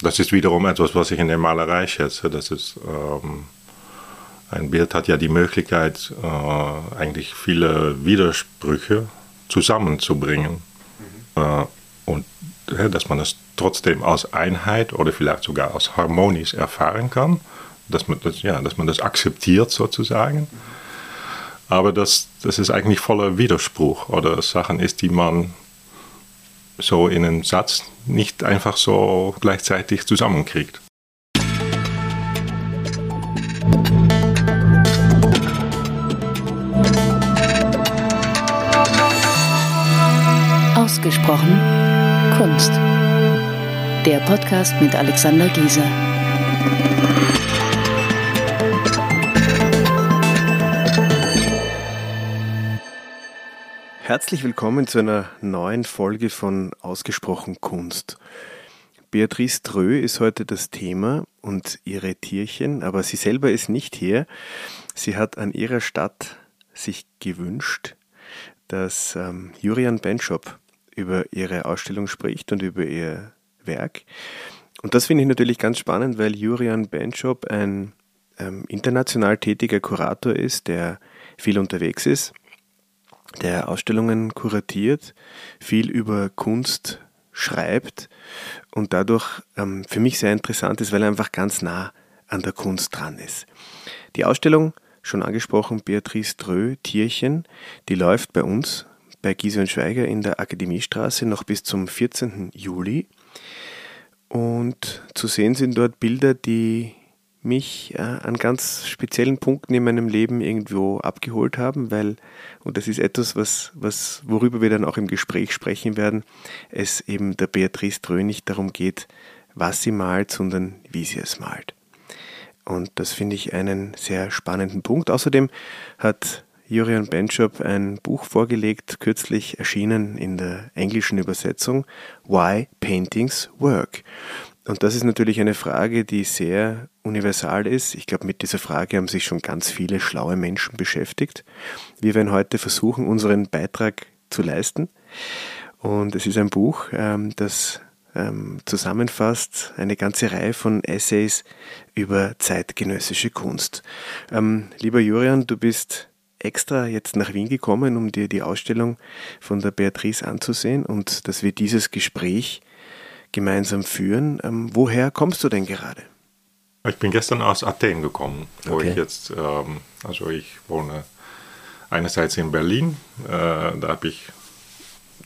das ist wiederum etwas, was ich in der Malerei schätze. Das ist, ähm, ein Bild hat ja die Möglichkeit, äh, eigentlich viele Widersprüche zusammenzubringen. Mhm. Äh, und äh, dass man es trotzdem als Einheit oder vielleicht sogar als harmonisch erfahren kann. Dass man das, ja, dass man das akzeptiert sozusagen. Mhm. Aber dass, dass es eigentlich voller Widerspruch oder Sachen ist, die man so in einem Satz nicht einfach so gleichzeitig zusammenkriegt. Ausgesprochen Kunst. Der Podcast mit Alexander Gieser. Herzlich willkommen zu einer neuen Folge von Ausgesprochen Kunst. Beatrice Drö ist heute das Thema und ihre Tierchen, aber sie selber ist nicht hier. Sie hat an ihrer Stadt sich gewünscht, dass ähm, Jurian Benschop über ihre Ausstellung spricht und über ihr Werk. Und das finde ich natürlich ganz spannend, weil Jurian Benschop ein ähm, international tätiger Kurator ist, der viel unterwegs ist der Ausstellungen kuratiert, viel über Kunst schreibt und dadurch ähm, für mich sehr interessant ist, weil er einfach ganz nah an der Kunst dran ist. Die Ausstellung, schon angesprochen, Beatrice Drö, Tierchen, die läuft bei uns bei Giese und Schweiger in der Akademiestraße noch bis zum 14. Juli. Und zu sehen sind dort Bilder, die mich äh, an ganz speziellen Punkten in meinem Leben irgendwo abgeholt haben, weil, und das ist etwas, was, was, worüber wir dann auch im Gespräch sprechen werden, es eben der Beatrice Drö nicht darum geht, was sie malt, sondern wie sie es malt. Und das finde ich einen sehr spannenden Punkt. Außerdem hat Jurian Benchop ein Buch vorgelegt, kürzlich erschienen in der englischen Übersetzung, Why Paintings Work. Und das ist natürlich eine Frage, die sehr universal ist. Ich glaube, mit dieser Frage haben sich schon ganz viele schlaue Menschen beschäftigt. Wir werden heute versuchen, unseren Beitrag zu leisten. Und es ist ein Buch, ähm, das ähm, zusammenfasst eine ganze Reihe von Essays über zeitgenössische Kunst. Ähm, lieber Jurian, du bist extra jetzt nach Wien gekommen, um dir die Ausstellung von der Beatrice anzusehen und dass wir dieses Gespräch gemeinsam führen. Ähm, woher kommst du denn gerade? Ich bin gestern aus Athen gekommen, wo okay. ich jetzt, ähm, also ich wohne einerseits in Berlin, äh, da habe ich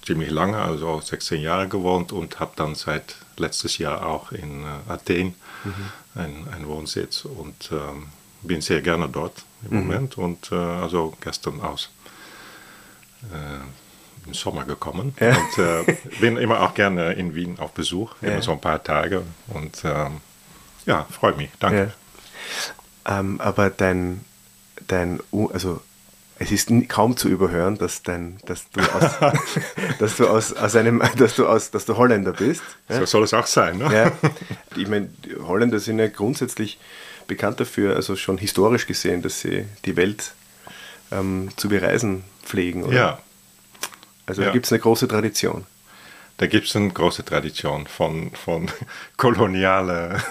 ziemlich lange, also 16 Jahre gewohnt und habe dann seit letztes Jahr auch in äh, Athen mhm. einen Wohnsitz und ähm, bin sehr gerne dort im mhm. Moment und äh, also gestern aus. Im Sommer gekommen ja. und äh, bin immer auch gerne in Wien auf Besuch, immer ja. so ein paar Tage und ähm, ja, freut mich, danke. Ja. Ähm, aber dein, dein, also es ist kaum zu überhören, dass, dein, dass du, aus, dass du aus, aus einem, dass du aus, dass du Holländer bist. So soll es auch sein, ne? Ich meine, Holländer sind ja grundsätzlich bekannt dafür, also schon historisch gesehen, dass sie die Welt ähm, zu bereisen pflegen, oder? Ja, also ja. da gibt es eine große Tradition. Da gibt es eine große Tradition von, von koloniale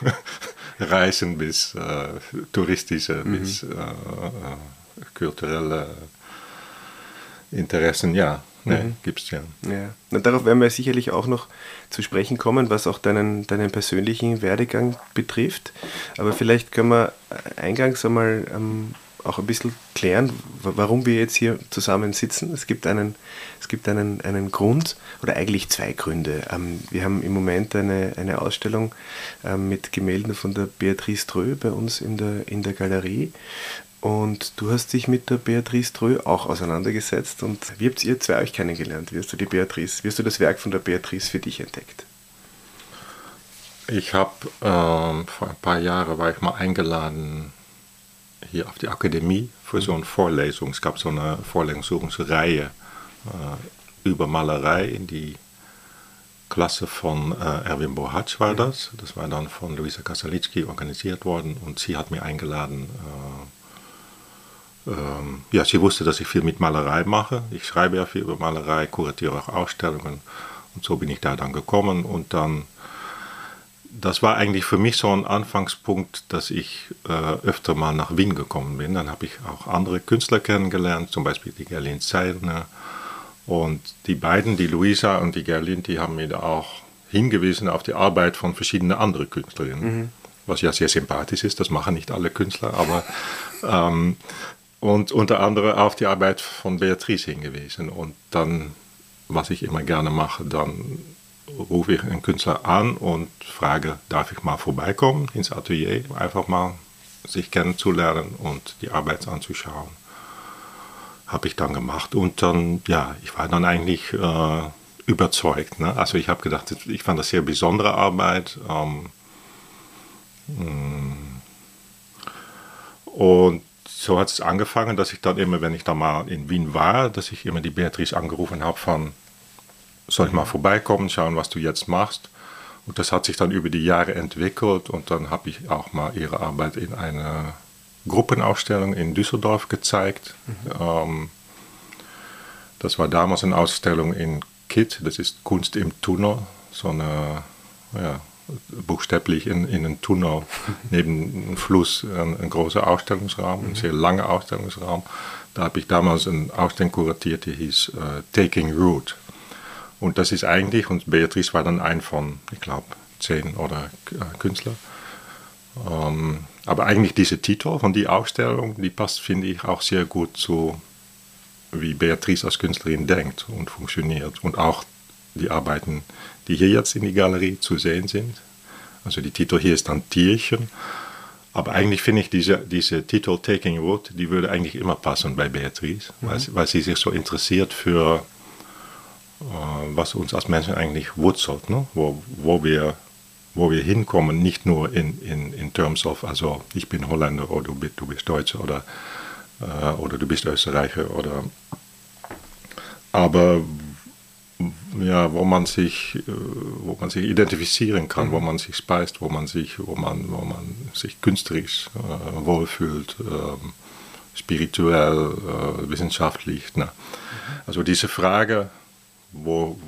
Reisen bis äh, touristische, mhm. bis äh, äh, kulturelle Interessen, ja. Ne, mhm. gibt es ja. ja. Und darauf werden wir sicherlich auch noch zu sprechen kommen, was auch deinen, deinen persönlichen Werdegang betrifft. Aber vielleicht können wir eingangs einmal ähm, auch ein bisschen klären, warum wir jetzt hier zusammen sitzen. Es gibt einen, es gibt einen, einen Grund oder eigentlich zwei Gründe. Ähm, wir haben im Moment eine, eine Ausstellung ähm, mit Gemälden von der Beatrice Drö bei uns in der, in der Galerie. Und du hast dich mit der Beatrice Drö auch auseinandergesetzt. Und wie habt ihr zwei euch kennengelernt? Wie hast du die Beatrice, wie hast du das Werk von der Beatrice für dich entdeckt? Ich habe ähm, vor ein paar Jahren war ich mal eingeladen hier auf die Akademie für so eine Vorlesung. Es gab so eine Vorlesungsreihe äh, über Malerei in die Klasse von äh, Erwin Bohatsch war das. Das war dann von Luisa Kasalitzki organisiert worden und sie hat mir eingeladen. Äh, ähm, ja, sie wusste, dass ich viel mit Malerei mache. Ich schreibe ja viel über Malerei, kuratiere auch Ausstellungen und so bin ich da dann gekommen und dann das war eigentlich für mich so ein Anfangspunkt, dass ich äh, öfter mal nach Wien gekommen bin. Dann habe ich auch andere Künstler kennengelernt, zum Beispiel die Gerlin Zeilner. Und die beiden, die Luisa und die Gerlin, die haben mir da auch hingewiesen auf die Arbeit von verschiedenen anderen Künstlerinnen. Mhm. Was ja sehr sympathisch ist, das machen nicht alle Künstler, aber ähm, und unter anderem auf die Arbeit von Beatrice hingewiesen. Und dann, was ich immer gerne mache, dann rufe ich einen Künstler an und frage, darf ich mal vorbeikommen ins Atelier, einfach mal sich kennenzulernen und die Arbeit anzuschauen. Habe ich dann gemacht und dann, ja, ich war dann eigentlich äh, überzeugt. Ne? Also ich habe gedacht, ich fand das sehr besondere Arbeit. Ähm, mm. und so hat es angefangen, dass ich dann immer, wenn ich da mal in Wien war, dass ich immer die Beatrice angerufen habe von, soll ich mal vorbeikommen, schauen, was du jetzt machst. Und das hat sich dann über die Jahre entwickelt und dann habe ich auch mal ihre Arbeit in einer Gruppenausstellung in Düsseldorf gezeigt. Mhm. Ähm, das war damals eine Ausstellung in KIT, das ist Kunst im Tunnel, so eine, ja, buchstäblich in, in einem Tunnel neben einem Fluss, ein, ein großer Ausstellungsraum, ein mhm. sehr langer Ausstellungsraum. Da habe ich damals eine Ausstellung kuratiert, die hieß uh, Taking Root. Und das ist eigentlich, und Beatrice war dann ein von, ich glaube, zehn oder äh, Künstler. Ähm, aber eigentlich diese Titel von die Ausstellung, die passt, finde ich, auch sehr gut zu, wie Beatrice als Künstlerin denkt und funktioniert. Und auch die Arbeiten, die hier jetzt in die Galerie zu sehen sind. Also die Titel hier ist dann Tierchen. Aber eigentlich finde ich diese, diese Titel Taking Wood, die würde eigentlich immer passen bei Beatrice, mhm. weil, weil sie sich so interessiert für was uns als Menschen eigentlich wurzelt, ne? wo, wo, wir, wo wir hinkommen, nicht nur in, in, in terms of, also ich bin Holländer oder du bist, du bist Deutscher oder, äh, oder du bist Österreicher oder aber ja, wo man sich, äh, wo man sich identifizieren kann, mhm. wo man sich speist, wo man sich, wo man, wo man sich künstlerisch äh, wohlfühlt, äh, spirituell, äh, wissenschaftlich. Ne? Also diese Frage, wo,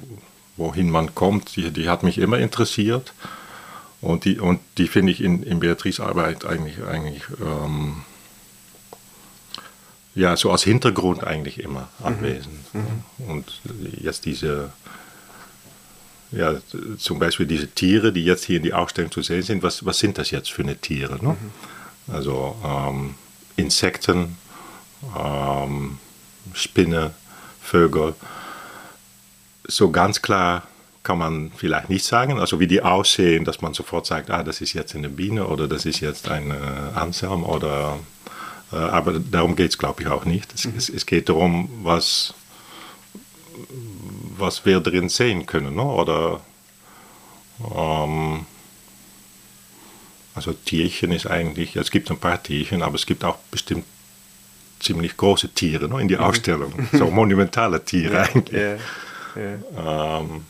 wohin man kommt, die, die hat mich immer interessiert. Und die, und die finde ich in, in Beatrice Arbeit eigentlich, eigentlich ähm, ja, so als Hintergrund eigentlich immer mhm. anwesend. Mhm. Und jetzt diese, ja, zum Beispiel diese Tiere, die jetzt hier in die Ausstellung zu sehen sind, was, was sind das jetzt für eine Tiere? Ne? Mhm. Also ähm, Insekten, ähm, Spinne, Vögel so ganz klar kann man vielleicht nicht sagen. Also wie die aussehen, dass man sofort sagt, ah, das ist jetzt eine Biene oder das ist jetzt ein äh, Anselm oder äh, aber darum geht es, glaube ich, auch nicht. Es, mhm. es, es, geht darum, was, was wir drin sehen können. Ne? Oder ähm, also Tierchen ist eigentlich, es gibt ein paar Tierchen, aber es gibt auch bestimmt ziemlich große Tiere ne, in die mhm. Ausstellung. So monumentale Tiere ja, eigentlich. Ja. Ja. Ähm.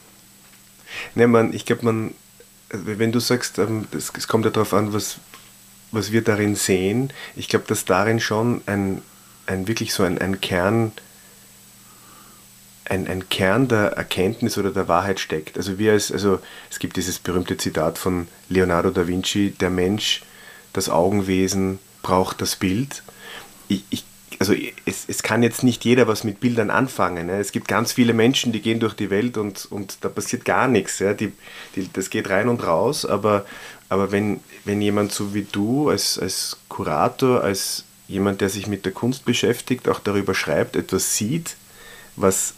Ne, man, ich glaube, man, wenn du sagst, ähm, es kommt ja darauf an, was, was wir darin sehen, ich glaube, dass darin schon ein, ein wirklich so ein, ein Kern, ein, ein Kern der Erkenntnis oder der Wahrheit steckt. Also wir als, also es gibt dieses berühmte Zitat von Leonardo da Vinci, der Mensch, das Augenwesen braucht das Bild. Ich, ich also es, es kann jetzt nicht jeder was mit Bildern anfangen. Ne? Es gibt ganz viele Menschen, die gehen durch die Welt und, und da passiert gar nichts. Ja? Die, die, das geht rein und raus, aber, aber wenn, wenn jemand so wie du als, als Kurator, als jemand, der sich mit der Kunst beschäftigt, auch darüber schreibt, etwas sieht, was,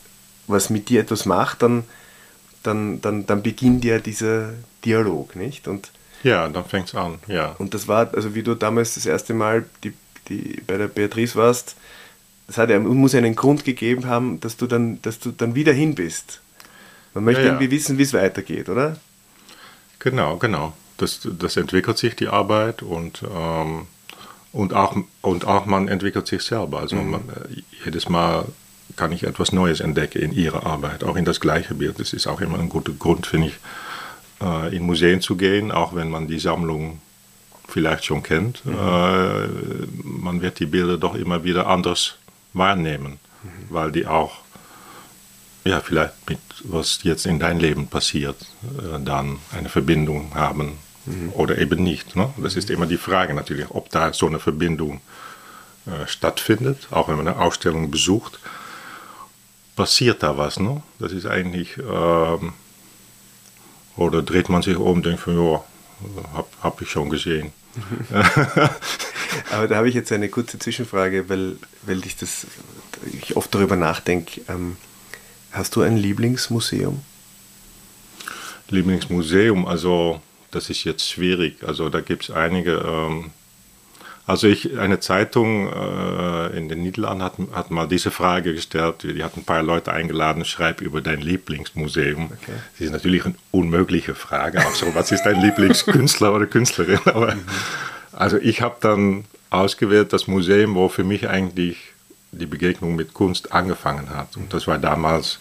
was mit dir etwas macht, dann, dann, dann, dann beginnt ja dieser Dialog, nicht? Und, ja, dann fängt es an, ja. Und das war, also wie du damals das erste Mal die die bei der Beatrice warst, das hat ja, muss ja einen Grund gegeben haben, dass du dann, dass du dann wieder hin bist. Man möchte ja, ja. irgendwie wissen, wie es weitergeht, oder? Genau, genau. Das, das entwickelt sich die Arbeit und, ähm, und, auch, und auch man entwickelt sich selber. Also mhm. man, äh, jedes Mal kann ich etwas Neues entdecken in ihrer Arbeit, auch in das gleiche Bild. Das ist auch immer ein guter Grund, finde ich, äh, in Museen zu gehen, auch wenn man die Sammlung vielleicht schon kennt. Mhm. Äh, man wird die Bilder doch immer wieder anders wahrnehmen, mhm. weil die auch ja, vielleicht mit was jetzt in dein Leben passiert, äh, dann eine Verbindung haben mhm. oder eben nicht. Ne? Das ist immer die Frage natürlich, ob da so eine Verbindung äh, stattfindet, auch wenn man eine Ausstellung besucht. Passiert da was? Ne? Das ist eigentlich, ähm, oder dreht man sich um und denkt von, ja, habe hab ich schon gesehen. Aber da habe ich jetzt eine kurze Zwischenfrage, weil, weil ich, das, ich oft darüber nachdenke. Ähm, hast du ein Lieblingsmuseum? Lieblingsmuseum, also das ist jetzt schwierig. Also da gibt es einige. Ähm, also ich, eine Zeitung äh, in den Niederlanden hat, hat mal diese Frage gestellt. Die hat ein paar Leute eingeladen, schreib über dein Lieblingsmuseum. Okay. Das ist natürlich eine unmögliche Frage. Auch so, was ist dein Lieblingskünstler oder Künstlerin? Aber, mhm. Also ich habe dann ausgewählt das Museum, wo für mich eigentlich die Begegnung mit Kunst angefangen hat. Und das war damals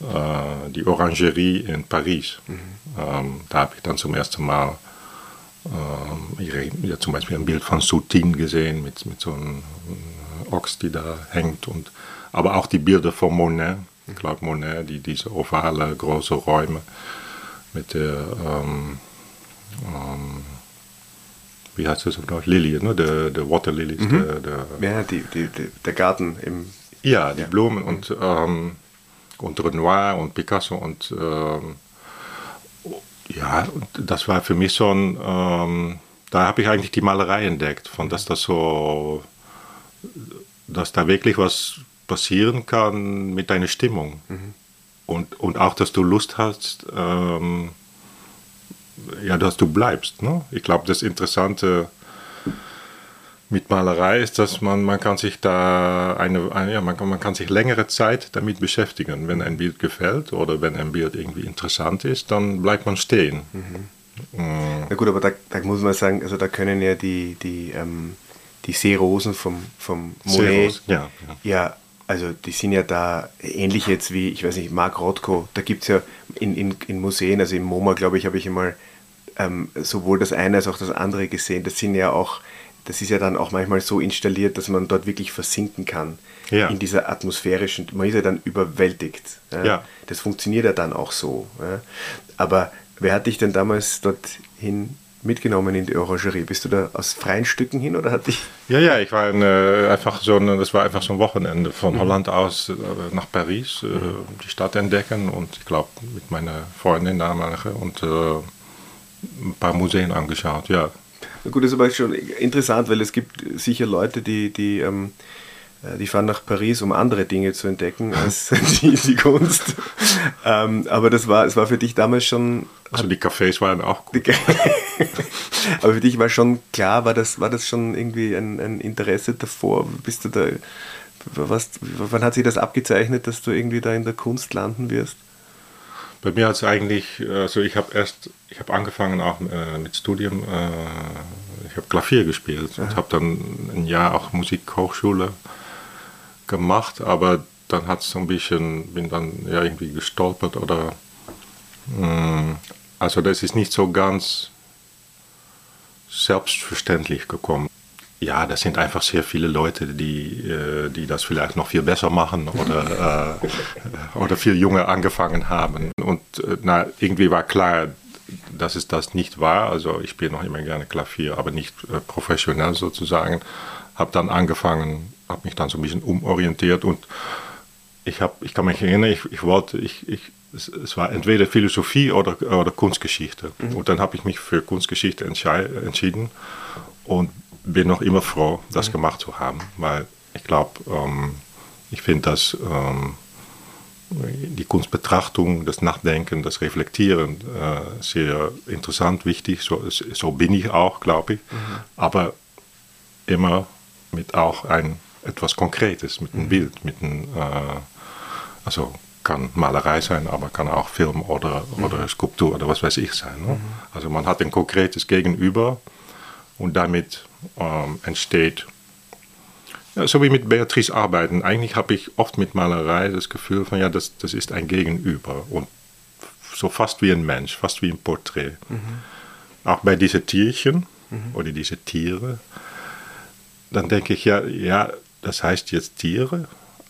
äh, die Orangerie in Paris. Mhm. Ähm, da habe ich dann zum ersten Mal äh, ja, zum Beispiel ein Bild von Soutine gesehen mit, mit so einem Ochs, die da hängt. Und, aber auch die Bilder von Monet, Claude Monet, die, diese ovale, große Räume mit der, ähm, ähm, wie heißt das noch, Lilie, ne? der, der Water Lilies. Mhm. Der, der, ja, die, die, die, der Garten im... Ja, die ja. Blumen und, ähm, und Renoir und Picasso und ähm, ja, das war für mich so ein, ähm, da habe ich eigentlich die Malerei entdeckt, von dass das so, dass da wirklich was passieren kann mit deiner Stimmung. Mhm. Und, und auch, dass du Lust hast, ähm, ja, dass du bleibst. Ne? Ich glaube, das Interessante mit Malerei ist, dass man, man kann sich da eine, eine ja, man, kann, man kann sich längere Zeit damit beschäftigen. Wenn ein Bild gefällt oder wenn ein Bild irgendwie interessant ist, dann bleibt man stehen. Mhm. Mhm. Na gut, aber da, da, muss man sagen, also da können ja die, die, ähm, die Seerosen vom, vom Monet, Seerosen, ja, ja. ja, also die sind ja da ähnlich jetzt wie, ich weiß nicht, Mark Rothko, da gibt es ja in, in, in Museen, also im MoMA, glaube ich, habe ich einmal ähm, sowohl das eine als auch das andere gesehen. Das sind ja auch das ist ja dann auch manchmal so installiert, dass man dort wirklich versinken kann ja. in dieser atmosphärischen, man ist ja dann überwältigt. Ja? ja. Das funktioniert ja dann auch so. Ja? Aber wer hat dich denn damals dorthin mitgenommen in die Orangerie? Bist du da aus freien Stücken hin oder hat dich? Ja, ja, ich war äh, einfach so, ein, das war einfach so ein Wochenende von mhm. Holland aus äh, nach Paris, äh, mhm. die Stadt entdecken und ich glaube mit meiner Freundin damalige und äh, ein paar Museen angeschaut, ja. Gut, das ist aber schon interessant, weil es gibt sicher Leute, die, die, ähm, äh, die fahren nach Paris, um andere Dinge zu entdecken als die, die Kunst. ähm, aber das war, es war für dich damals schon. Also die Cafés waren auch gut. aber für dich war schon klar, war das, war das schon irgendwie ein, ein Interesse davor? Bist du da. Was, wann hat sich das abgezeichnet, dass du irgendwie da in der Kunst landen wirst? Bei mir hat es eigentlich, also ich habe erst, ich habe angefangen auch äh, mit Studium, äh, ich habe Klavier gespielt ja. und habe dann ein Jahr auch Musikhochschule gemacht, aber dann hat es so ein bisschen, bin dann ja irgendwie gestolpert oder, mh, mm, also das ist nicht so ganz selbstverständlich gekommen ja, das sind einfach sehr viele Leute, die, äh, die das vielleicht noch viel besser machen oder, äh, oder viel jünger angefangen haben. Und äh, na, irgendwie war klar, dass es das nicht war. Also ich spiele noch immer gerne Klavier, aber nicht professionell sozusagen. Habe dann angefangen, habe mich dann so ein bisschen umorientiert und ich, hab, ich kann mich erinnern, ich, ich wollte, ich, ich, es, es war entweder Philosophie oder, oder Kunstgeschichte. Mhm. Und dann habe ich mich für Kunstgeschichte entschieden und bin noch immer froh, das mhm. gemacht zu haben, weil ich glaube, ähm, ich finde, dass ähm, die Kunstbetrachtung, das Nachdenken, das Reflektieren äh, sehr interessant, wichtig. So, so bin ich auch, glaube ich. Mhm. Aber immer mit auch ein etwas Konkretes, mit einem mhm. Bild, mit einem, äh, also kann Malerei sein, aber kann auch Film oder, mhm. oder Skulptur oder was weiß ich sein. Ne? Mhm. Also man hat ein konkretes Gegenüber und damit ähm, entsteht. Ja, so wie mit Beatrice arbeiten. Eigentlich habe ich oft mit Malerei das Gefühl von, ja, das, das ist ein Gegenüber. Und so fast wie ein Mensch, fast wie ein Porträt. Mhm. Auch bei diesen Tierchen mhm. oder diese Tiere, dann denke ich, ja, ja, das heißt jetzt Tiere,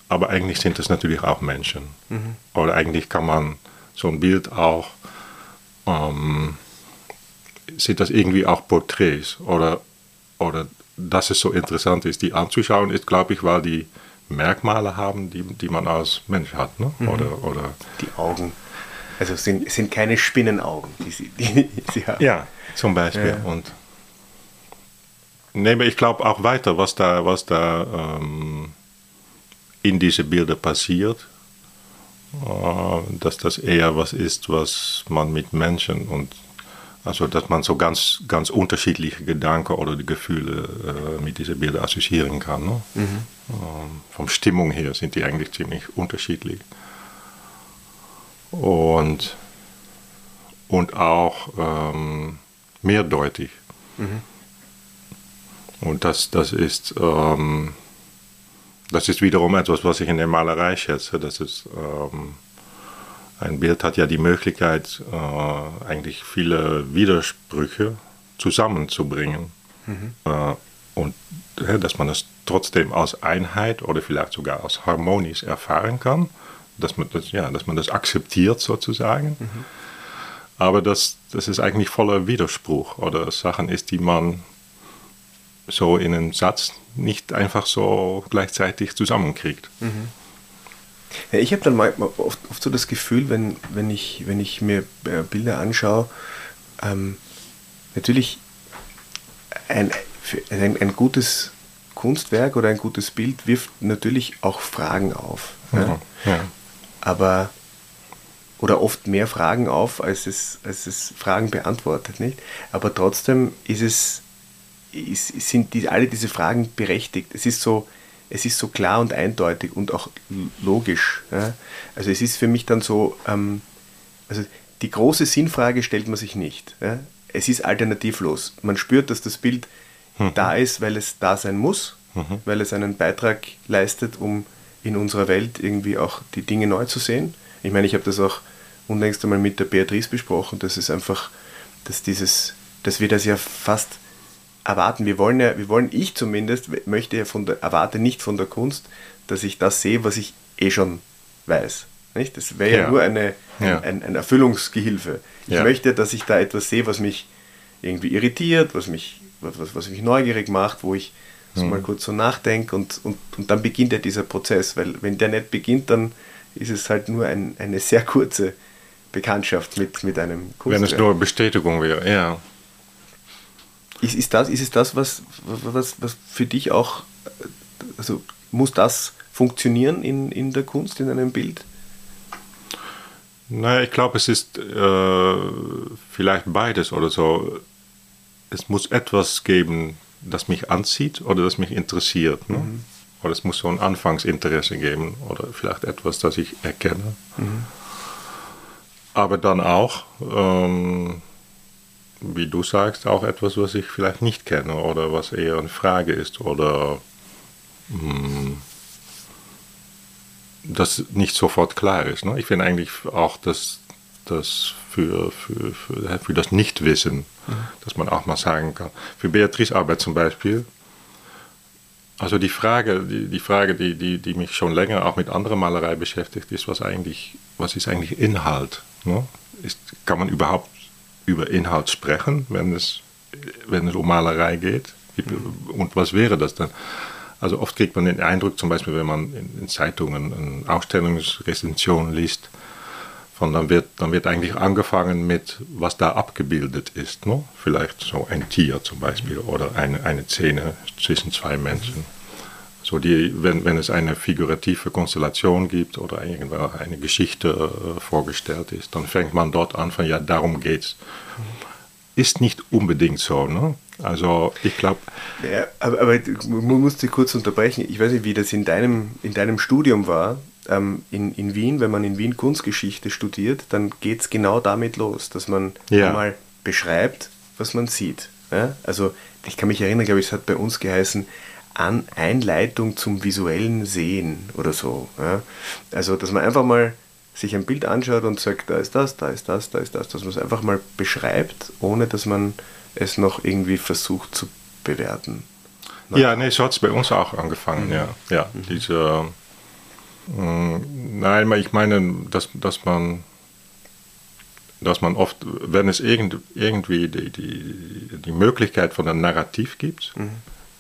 aber eigentlich sind es natürlich auch Menschen. Mhm. Oder eigentlich kann man so ein Bild auch, ähm, sind das irgendwie auch Porträts oder, oder dass es so interessant ist, die anzuschauen, ist, glaube ich, weil die Merkmale haben, die, die man als Mensch hat. Ne? Mhm. Oder, oder die Augen. Also es sind, es sind keine Spinnenaugen, die sie, die sie haben. Ja, zum Beispiel. Ja. Und nehme ich glaube auch weiter, was da, was da ähm, in diese Bilder passiert, äh, dass das eher was ist, was man mit Menschen und also dass man so ganz, ganz unterschiedliche Gedanken oder die Gefühle äh, mit diesen Bildern assoziieren kann. Ne? Mhm. Ähm, vom Stimmung her sind die eigentlich ziemlich unterschiedlich. Und, und auch ähm, mehrdeutig. Mhm. Und das, das ist ähm, das ist wiederum etwas, was ich in der Malerei schätze. Das ist, ähm, ein Bild hat ja die Möglichkeit, äh, eigentlich viele Widersprüche zusammenzubringen. Mhm. Äh, und äh, dass man es trotzdem als Einheit oder vielleicht sogar als harmonisch erfahren kann. Dass man das, ja, dass man das akzeptiert sozusagen. Mhm. Aber dass, dass es eigentlich voller Widerspruch oder Sachen ist, die man so in einem Satz nicht einfach so gleichzeitig zusammenkriegt. Mhm. Ja, ich habe dann manchmal oft, oft, so das Gefühl, wenn, wenn, ich, wenn ich mir äh, Bilder anschaue, ähm, natürlich ein, ein, ein, gutes Kunstwerk oder ein gutes Bild wirft natürlich auch Fragen auf. Mhm. Ja? Ja. Aber oder oft mehr Fragen auf, als es, als es Fragen beantwortet, nicht? Aber trotzdem ist es ist, sind die, alle diese Fragen berechtigt. Es ist so, es ist so klar und eindeutig und auch logisch. Ja? Also es ist für mich dann so, ähm, also die große Sinnfrage stellt man sich nicht. Ja? Es ist alternativlos. Man spürt, dass das Bild mhm. da ist, weil es da sein muss, mhm. weil es einen Beitrag leistet, um in unserer Welt irgendwie auch die Dinge neu zu sehen. Ich meine, ich habe das auch unlängst einmal mit der Beatrice besprochen, dass es einfach, dass dieses, dass wir das ja fast erwarten. Wir wollen ja, wir wollen, ich zumindest, möchte ja von der, erwarte nicht von der Kunst, dass ich das sehe, was ich eh schon weiß. Nicht? Das wäre ja. ja, nur eine, ja. Ein, ein, Erfüllungsgehilfe. Ich ja. möchte, dass ich da etwas sehe, was mich irgendwie irritiert, was mich, was, was mich neugierig macht, wo ich so mhm. mal kurz so nachdenke und, und, und dann beginnt ja dieser Prozess, weil wenn der nicht beginnt, dann ist es halt nur ein, eine sehr kurze Bekanntschaft mit, mit einem Kunstwerk. Wenn es nur Bestätigung wäre, ja. Ist, ist, das, ist es das, was, was, was für dich auch, also muss das funktionieren in, in der Kunst, in einem Bild? Naja, ich glaube, es ist äh, vielleicht beides oder so. Es muss etwas geben, das mich anzieht oder das mich interessiert. Ne? Mhm. Oder es muss so ein Anfangsinteresse geben oder vielleicht etwas, das ich erkenne. Mhm. Aber dann auch, ähm, wie du sagst, auch etwas, was ich vielleicht nicht kenne oder was eher eine Frage ist oder mh, hm, das nicht sofort klar ist. Ne? Ich finde eigentlich auch, dass das für, für, für, für das Nichtwissen, mhm. dass man auch mal sagen kann. Für Beatrice Arbeit zum Beispiel, also die Frage, die, die Frage, die, die, die mich schon länger auch mit anderer Malerei beschäftigt, ist, was eigentlich, was ist eigentlich Inhalt? Ne? Ist, kann man überhaupt über Inhalt sprechen, wenn es, wenn es um Malerei geht? Und was wäre das dann? Also oft kriegt man den Eindruck, zum Beispiel wenn man in, Zeitungen eine Ausstellungsrezension liest, von dann wird, dann wird eigentlich angefangen mit, was da abgebildet ist. Ne? Vielleicht so ein Tier zum Beispiel oder eine, eine Szene zwischen zwei Menschen. So die, wenn, wenn es eine figurative Konstellation gibt oder eine Geschichte äh, vorgestellt ist, dann fängt man dort an von, ja, darum geht's. Ist nicht unbedingt so, ne? Also ich glaube. Ja, aber, aber man muss dich kurz unterbrechen. Ich weiß nicht, wie das in deinem, in deinem Studium war. Ähm, in, in Wien, wenn man in Wien Kunstgeschichte studiert, dann geht es genau damit los, dass man ja. mal beschreibt, was man sieht. Ja? Also ich kann mich erinnern, glaube ich, es hat bei uns geheißen, an Einleitung zum visuellen Sehen oder so. Ja? Also, dass man einfach mal sich ein Bild anschaut und sagt, da ist das, da ist das, da ist das, dass man es einfach mal beschreibt, ohne dass man es noch irgendwie versucht zu bewerten. Ja, nee, so hat es bei uns auch angefangen, mhm. ja. ja mhm. diese, Mm, nein, ich meine, dass, dass man dass man oft, wenn es irgend, irgendwie die, die, die Möglichkeit von einem Narrativ gibt, mhm.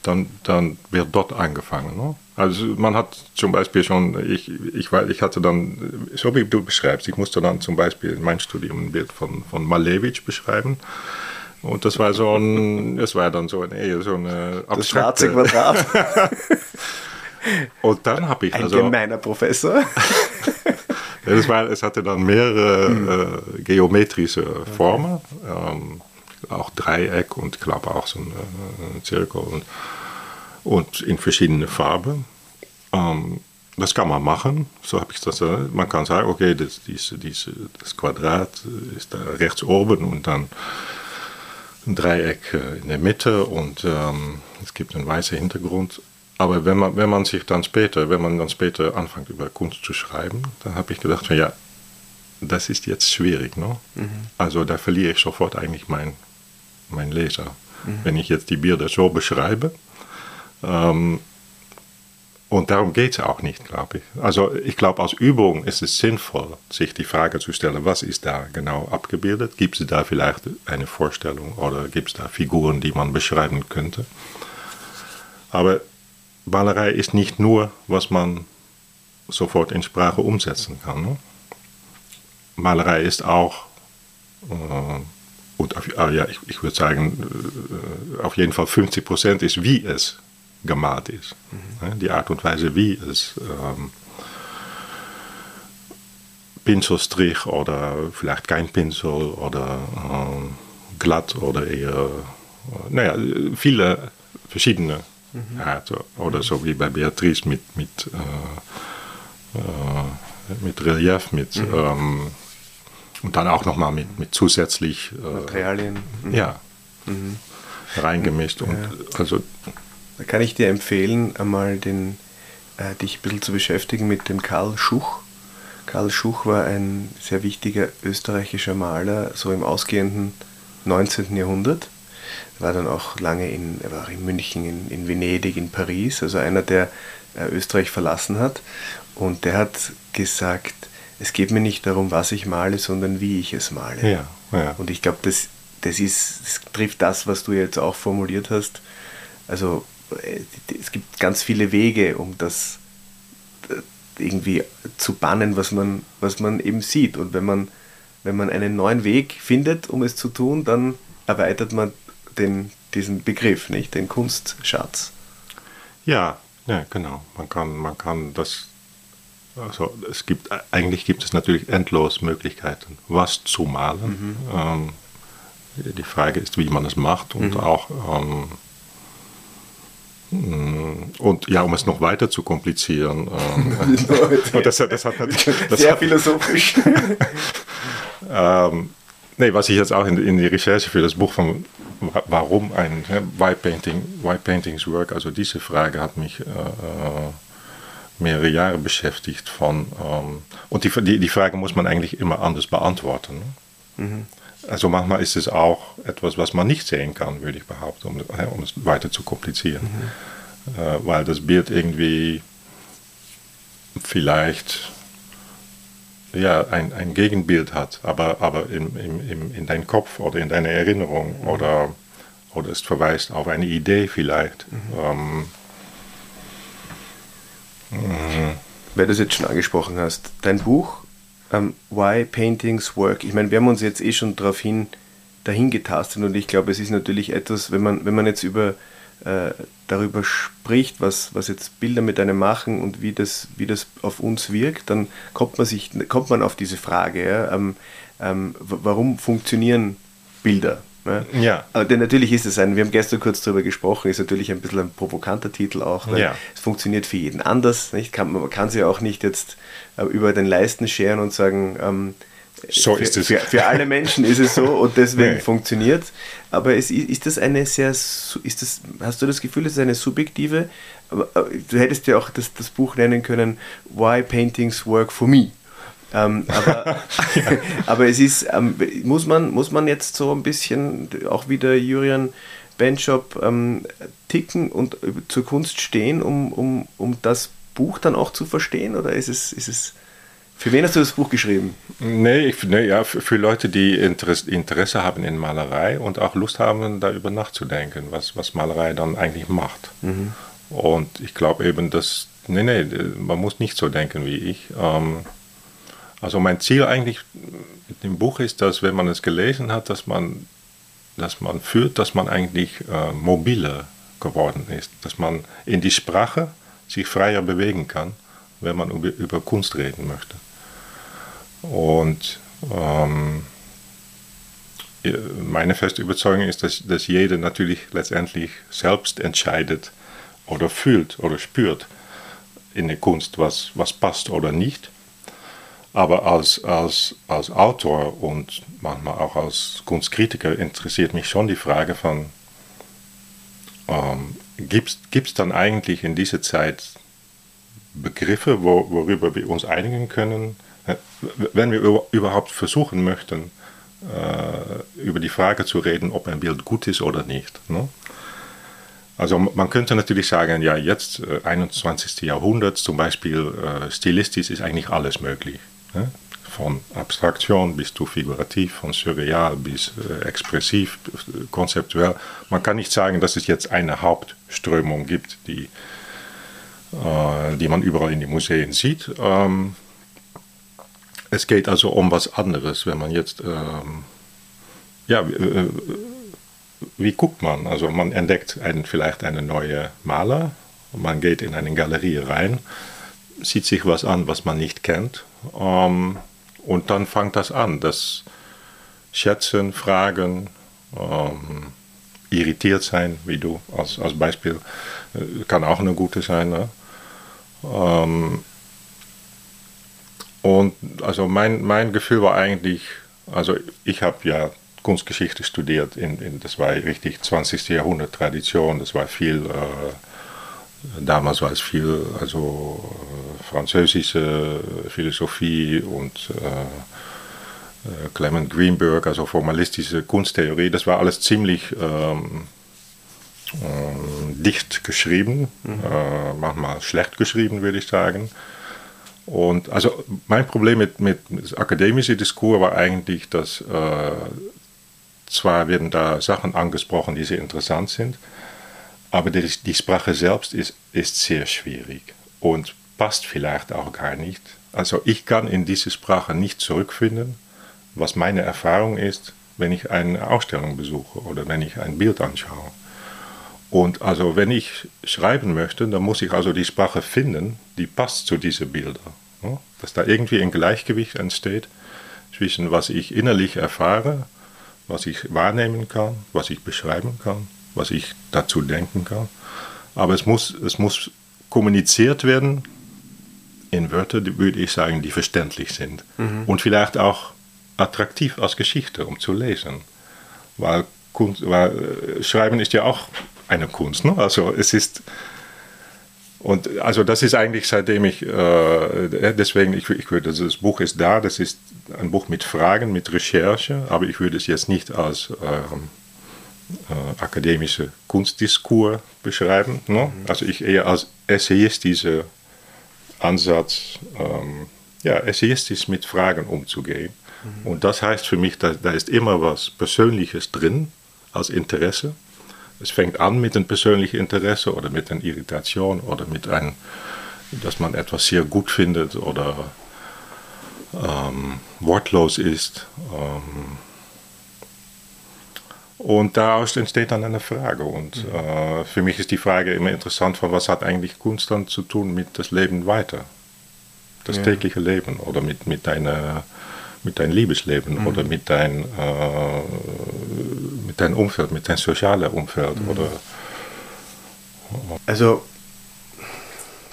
Dann, dann wird dort angefangen. Ne? Also man hat zum Beispiel schon, ich, ich, ich hatte dann, so wie du beschreibst, ich musste dann zum Beispiel in meinem Studium ein Bild von, von Malevich beschreiben. Und das war so ein, das war dann so eine, so eine abstrakte... Das schwarze Quadrat. Und dann habe ich ein also... gemeiner Professor. es, war, es hatte dann mehrere mhm. äh, geometrische Formen. Ähm, auch Dreieck und ich glaube auch so ein, ein Zirkel. Und, und in verschiedene Farben. Ähm, das kann man machen, so habe ich das. Äh, man kann sagen, okay, das, diese, diese, das Quadrat ist da rechts oben und dann ein Dreieck äh, in der Mitte und ähm, es gibt einen weißen Hintergrund. Aber wenn man, wenn man sich dann später, wenn man dann später anfängt über Kunst zu schreiben, dann habe ich gedacht, ja, das ist jetzt schwierig. Ne? Mhm. Also da verliere ich sofort eigentlich meinen mein Leser. Mhm. Wenn ich jetzt die Bilder so beschreibe, ähm, und darum geht es auch nicht, glaube ich. Also ich glaube, als Übung ist es sinnvoll, sich die Frage zu stellen, was ist da genau abgebildet? Gibt es da vielleicht eine Vorstellung oder gibt es da Figuren, die man beschreiben könnte? Aber Malerei ist nicht nur, was man sofort in Sprache umsetzen kann. Ne? Malerei ist auch, äh, und auf, ah, ja, ich, ich würde sagen, äh, auf jeden Fall 50 Prozent ist, wie es gemalt ist. Mhm. Die Art und Weise, wie es ähm, Pinselstrich oder vielleicht kein Pinsel oder ähm, glatt oder eher, äh, naja, viele verschiedene mhm. Arten. Oder so wie bei Beatrice mit, mit, äh, äh, mit Relief, mit mhm. ähm, und dann auch nochmal mit, mit zusätzlich äh, Materialien. Mhm. Ja, mhm. reingemischt. Und ja. also da kann ich dir empfehlen, einmal den, äh, dich ein bisschen zu beschäftigen mit dem Karl Schuch. Karl Schuch war ein sehr wichtiger österreichischer Maler, so im ausgehenden 19. Jahrhundert. Er war dann auch lange in, er war in München, in, in Venedig, in Paris, also einer, der äh, Österreich verlassen hat. Und der hat gesagt, es geht mir nicht darum, was ich male, sondern wie ich es male. Ja, ja. Und ich glaube, das, das, das trifft das, was du jetzt auch formuliert hast. Also es gibt ganz viele Wege, um das äh, irgendwie zu bannen, was man, was man eben sieht. Und wenn man, wenn man einen neuen Weg findet, um es zu tun, dann erweitert man den, diesen Begriff, nicht? Den Kunstschatz. Ja, ja, genau. Man kann, man kann das, also es gibt, eigentlich gibt es natürlich endlos Möglichkeiten, was zu malen. Mhm. Ähm, die Frage ist, wie man es macht und mhm. auch ähm, und ja, um es noch weiter zu komplizieren. Ähm, das, das, hat das Sehr hat, philosophisch. ähm, nee, was ich jetzt auch in, in, die Recherche für das Buch von Warum ein Why, Painting, Why Paintings Work, also diese Frage hat mich äh, äh, mehrere Jahre beschäftigt. Von, ähm, und die, die, die, Frage muss man eigentlich immer anders beantworten. Ne? Mhm. Also manchmal ist es auch etwas, was man nicht sehen kann, würde ich behaupten, um, um es weiter zu komplizieren. Mhm. Äh, weil das Bild irgendwie vielleicht ja, ein, ein Gegenbild hat, aber, aber in, in, in deinem Kopf oder in deiner Erinnerung mhm. oder, oder es verweist auf eine Idee vielleicht. Mhm. Ähm, mhm. Weil du es jetzt schon angesprochen hast, dein Buch ähm, Why Paintings Work. Ich meine, wir haben uns jetzt eh schon darauf hin, dahin getastet und ich glaube, es ist natürlich etwas, wenn man, wenn man jetzt über, äh, darüber spricht, was, was jetzt Bilder mit einem machen und wie das, wie das auf uns wirkt, dann kommt man, sich, kommt man auf diese Frage, ja, ähm, ähm, warum funktionieren Bilder? Ne? Ja. Aber denn natürlich ist es ein, wir haben gestern kurz darüber gesprochen, ist natürlich ein bisschen ein provokanter Titel auch. Weil ja. Es funktioniert für jeden anders. Nicht? Kann, man kann sie auch nicht jetzt äh, über den Leisten scheren und sagen, ähm, so für, ist es. Für, für, alle Menschen ist es so und deswegen nee. funktioniert. Aber ist das eine sehr, ist das, hast du das Gefühl, es ist eine subjektive, du hättest ja auch das, das Buch nennen können, Why Paintings Work for Me. Ähm, aber, aber es ist, ähm, muss, man, muss man jetzt so ein bisschen auch wieder Julian Benchop ähm, ticken und zur Kunst stehen, um, um, um das Buch dann auch zu verstehen oder ist es, ist es für wen hast du das Buch geschrieben? Nee, ich, nee ja, für, für, Leute, die Interesse, Interesse, haben in Malerei und auch Lust haben, darüber nachzudenken, was, was Malerei dann eigentlich macht. Mhm. Und ich glaube eben, dass, nee, nee, man muss nicht so denken wie ich. Ähm, also mein Ziel eigentlich mit dem Buch ist, dass wenn man es gelesen hat, dass man, dass man fühlt, dass man eigentlich äh, mobiler geworden ist, dass man in die Sprache sich freier bewegen kann, wenn man über, über Kunst reden möchte. Und ähm, meine feste Überzeugung ist, dass, dass jeder natürlich letztendlich selbst entscheidet oder fühlt oder spürt in der Kunst, was, was passt oder nicht. Aber als, als, als Autor und manchmal auch als Kunstkritiker interessiert mich schon die Frage von, ähm, gibt es dann eigentlich in dieser Zeit Begriffe, wo, worüber wir uns einigen können, wenn wir überhaupt versuchen möchten, äh, über die Frage zu reden, ob ein Bild gut ist oder nicht. Ne? Also man könnte natürlich sagen, ja, jetzt, äh, 21. Jahrhundert, zum Beispiel äh, stilistisch ist eigentlich alles möglich. Ne? Von Abstraktion bis zu figurativ, von surreal bis äh, expressiv, konzeptuell. Man kann nicht sagen, dass es jetzt eine Hauptströmung gibt, die, äh, die man überall in den Museen sieht. Ähm, es geht also um was anderes, wenn man jetzt, ähm, ja, äh, wie guckt man? Also man entdeckt einen, vielleicht einen neuen Maler, man geht in eine Galerie rein, sieht sich was an, was man nicht kennt, ähm, und dann fängt das an, das Schätzen, Fragen, ähm, irritiert sein, wie du als, als Beispiel, äh, kann auch eine gute sein. Ne? Ähm, und also mein, mein Gefühl war eigentlich, also ich habe ja Kunstgeschichte studiert, in, in, das war richtig 20. Jahrhundert Tradition, das war viel, äh, damals war es viel, also äh, französische Philosophie und äh, äh Clement Greenberg, also formalistische Kunsttheorie, das war alles ziemlich ähm, ähm dicht geschrieben, mhm. Äh, manchmal schlecht geschrieben, würde ich sagen. Und also mein Problem mit, mit, mit akademischen Diskurs war eigentlich, dass äh, zwar werden da Sachen angesprochen, die sehr interessant sind, aber die, die Sprache selbst ist, ist sehr schwierig und passt vielleicht auch gar nicht. Also ich kann in diese Sprache nicht zurückfinden, was meine Erfahrung ist, wenn ich eine Ausstellung besuche oder wenn ich ein Bild anschaue. Und also wenn ich schreiben möchte, dann muss ich also die Sprache finden, die passt zu diesen Bildern. Dass da irgendwie ein Gleichgewicht entsteht zwischen was ich innerlich erfahre, was ich wahrnehmen kann, was ich beschreiben kann, was ich dazu denken kann. Aber es muss, es muss kommuniziert werden in Wörtern, würde ich sagen, die verständlich sind. Mhm. Und vielleicht auch attraktiv als Geschichte, um zu lesen. Weil, Kunst, weil äh, Schreiben ist ja auch eine Kunst. Ne? Also es ist. Und also das ist eigentlich seitdem ich, äh, deswegen, ich, ich würde, also das Buch ist da, das ist ein Buch mit Fragen, mit Recherche, aber ich würde es jetzt nicht als ähm, äh, akademische Kunstdiskurs beschreiben. Ne? Mhm. Also ich eher als essayistischer Ansatz, ähm, ja, essayistisch mit Fragen umzugehen. Mhm. Und das heißt für mich, da, da ist immer was Persönliches drin als Interesse es fängt an mit einem persönlichen Interesse oder mit einer Irritation oder mit einem, dass man etwas sehr gut findet oder ähm, wortlos ist. Ähm, und daraus entsteht dann eine Frage. Und mhm. äh, für mich ist die Frage immer interessant, von was hat eigentlich Kunst dann zu tun mit das Leben weiter? Das ja. tägliche Leben oder mit, mit deiner mit deinem Liebesleben mhm. oder mit deinem äh, mit deinem Umfeld, mit deinem sozialen Umfeld mhm. oder also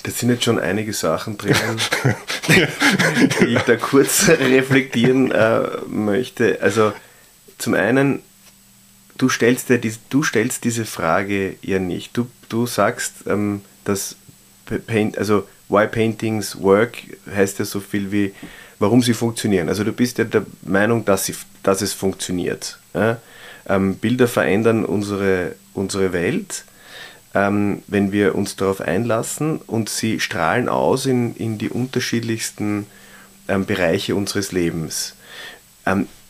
das sind jetzt schon einige Sachen drin, die ich da kurz reflektieren äh, möchte. Also zum einen, du stellst, dir die, du stellst diese Frage ja nicht. Du, du sagst, ähm, dass Paint, also Why Paintings Work heißt ja so viel wie warum sie funktionieren. Also du bist ja der Meinung, dass, sie, dass es funktioniert. Ja? Ähm, Bilder verändern unsere, unsere Welt. ähm, wenn wir uns darauf einlassen und sie strahlen aus in, in die unterschiedlichsten ähm, Bereiche unseres Lebens.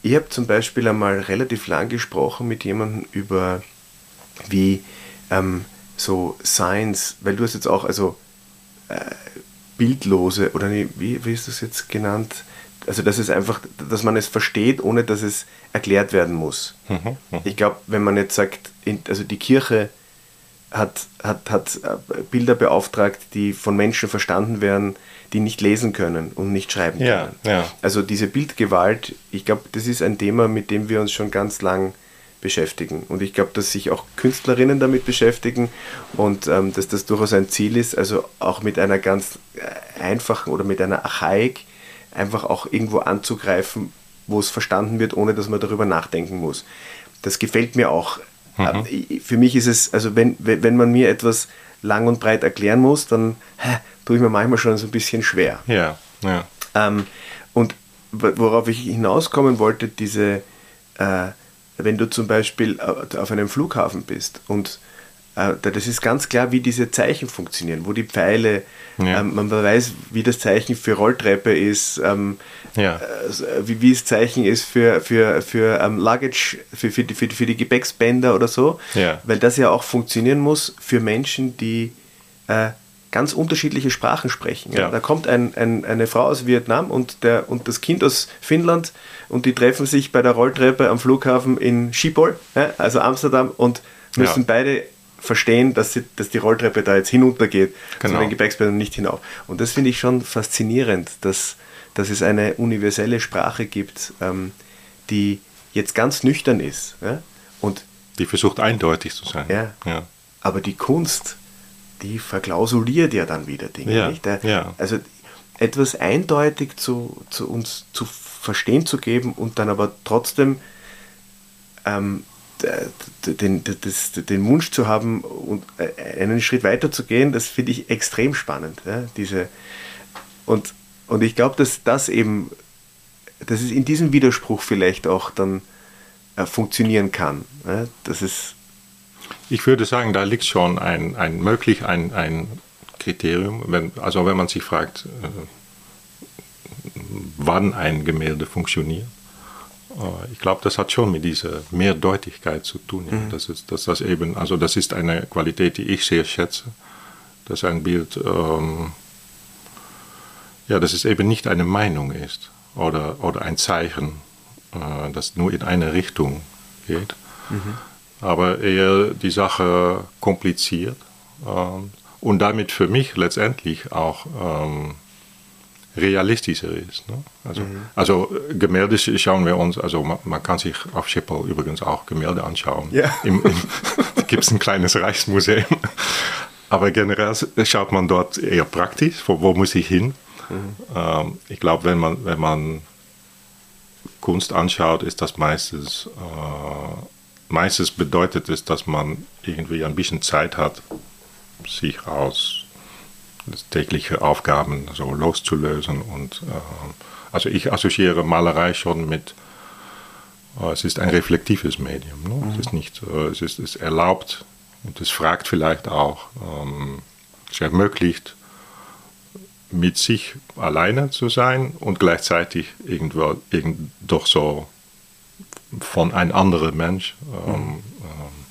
Ich habe zum Beispiel einmal relativ lang gesprochen mit jemandem über wie ähm, so Science, weil du hast jetzt auch, also äh, bildlose, oder wie, wie ist das jetzt genannt? Also, dass es einfach, dass man es versteht, ohne dass es erklärt werden muss. Mhm, mhm. ich glaube, wenn man jetzt sagt, in, also die Kirche hat, hat, hat äh, Bilder beauftragt, die von Menschen verstanden werden, die nicht lesen können und nicht schreiben können. Ja, ja. Also diese Bildgewalt, ich glaube, das ist ein Thema, mit dem wir uns schon ganz lang beschäftigen. Und ich glaube, dass sich auch Künstlerinnen damit beschäftigen und ähm, dass das durchaus ein Ziel ist, also auch mit einer ganz äh, einfachen oder mit einer Archaik einfach auch irgendwo anzugreifen, wo es verstanden wird, ohne dass man darüber nachdenken muss. Das gefällt mir auch. Mhm. Äh, für mich ist es, also wenn, wenn man mir etwas lang und breit erklären muss, dann hä, tue ich mir manchmal schon so ein bisschen schwer. Ja, ja. Ähm, und worauf ich hinauskommen wollte, diese, äh, wenn du zum Beispiel auf einem Flughafen bist und das ist ganz klar, wie diese Zeichen funktionieren, wo die Pfeile, ja. ähm, man weiß, wie das Zeichen für Rolltreppe ist, ähm, ja. äh, wie, wie das Zeichen ist für, für, für ähm, Luggage, für, für, die, für, für die Gepäcksbänder oder so, ja. weil das ja auch funktionieren muss für Menschen, die äh, ganz unterschiedliche Sprachen sprechen. Da kommt ein, ein, eine Frau aus Vietnam und, der, und das Kind aus Finnland und die treffen sich bei der Rolltreppe am Flughafen in Schiphol, also Amsterdam, und müssen beide verstehen, dass, sie, dass die Rolltreppe da jetzt hinuntergeht, genau. zu den Gepäcksbändern nicht hinauf. Und das finde ich schon faszinierend, dass, dass es eine universelle Sprache gibt, ähm, die jetzt ganz nüchtern ist. Ja? Und die versucht eindeutig zu sein. Ja. ja. Aber die Kunst die verklausuliert ja dann wieder Dinge. Ja, nicht? Ja. Also etwas eindeutig zu, zu uns zu verstehen zu geben und dann aber trotzdem ähm, den, das, den Wunsch zu haben und äh, einen Schritt weiter zu gehen, das finde ich extrem spannend. Ja? Diese, und, und ich glaube, dass das eben, dass es in diesem Widerspruch vielleicht auch dann äh, funktionieren kann. Ja? Dass es ich würde sagen, da liegt schon ein, ein möglich ein, ein Kriterium. Wenn, also wenn man sich fragt, äh, wann ein Gemälde funktioniert. Äh, ich glaube, das hat schon mit dieser Mehrdeutigkeit zu tun. Ja. Mhm. Das ist, dass das eben, also das ist eine Qualität, die ich sehr schätze, dass ein Bild, ähm, ja, dass es eben nicht eine Meinung ist oder, oder ein Zeichen, äh, das nur in eine Richtung geht. Mhm aber eher die Sache kompliziert ähm, und damit für mich letztendlich auch ähm, realistischer ist. Ne? Also, mhm. also Gemälde schauen wir uns, also man, man, kann sich auf Schiphol übrigens auch Gemälde anschauen. Ja. Im, im, gibt es ein kleines Reichsmuseum. Aber generell schaut man dort eher praktisch, wo, wo muss ich hin. Mhm. Ähm, ich glaube, wenn man, wenn man Kunst anschaut, ist das meistens äh, meistens bedeutet es, dass man irgendwie ein bisschen Zeit hat, sich aus täglichen Aufgaben so loszulösen. Und äh, also ich assoziiere Malerei schon mit, äh, es ist ein reflektives Medium. Ne? Mhm. Es ist nicht, äh, es ist es erlaubt und es fragt vielleicht auch, ähm, es ermöglicht, mit sich alleine zu sein und gleichzeitig irgendwo irgend doch so von einem anderen Mensch ähm, mhm. ähm,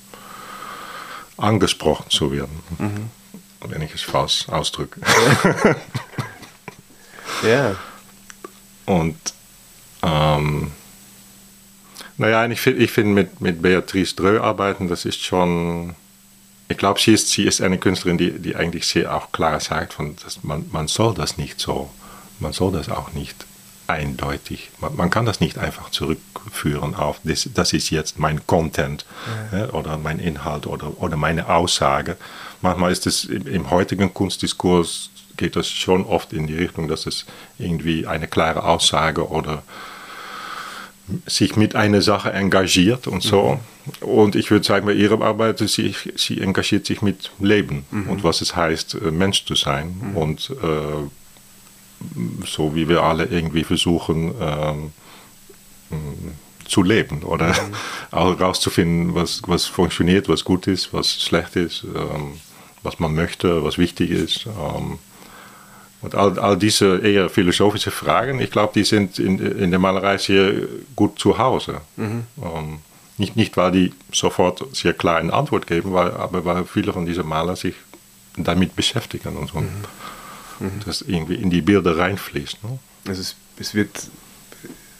angesprochen zu werden. Mhm. Wenn ich es falsch ausdrücke. ja. Und ähm, naja, ich finde ich find mit, mit Beatrice Dreux arbeiten, das ist schon. Ich glaube, sie ist, sie ist eine Künstlerin, die, die eigentlich sehr auch klar sagt, von, dass man, man soll das nicht so, man soll das auch nicht eindeutig. Man, man, kann das nicht einfach zurückführen auf, das, das ist jetzt mein Content ja. Ja, oder mein Inhalt oder, oder meine Aussage. Manchmal ist es im, im, heutigen Kunstdiskurs geht das schon oft in die Richtung, dass es irgendwie eine klare Aussage oder sich mit einer Sache engagiert und so. Mhm. Und ich würde sagen, bei ihrer Arbeit, sie, sie engagiert sich mit Leben mhm. und was es heißt, äh, Mensch zu sein. Mhm. Und äh, so wie wir alle irgendwie versuchen, ähm, zu leben oder mhm. auch herauszufinden, was, was funktioniert, was gut ist, was schlecht ist, ähm, was man möchte, was wichtig ist. Ähm, und all, all diese eher philosophische Fragen, ich glaube, die sind in, in der Malerei sehr gut zu Hause. Mhm. Ähm, nicht, nicht, weil die sofort sehr klar eine Antwort geben, weil, aber weil viele von diesen Malern sich damit beschäftigen und, und mhm. das irgendwie in die Bilder reinfließt. Ne? Also es, es, wird,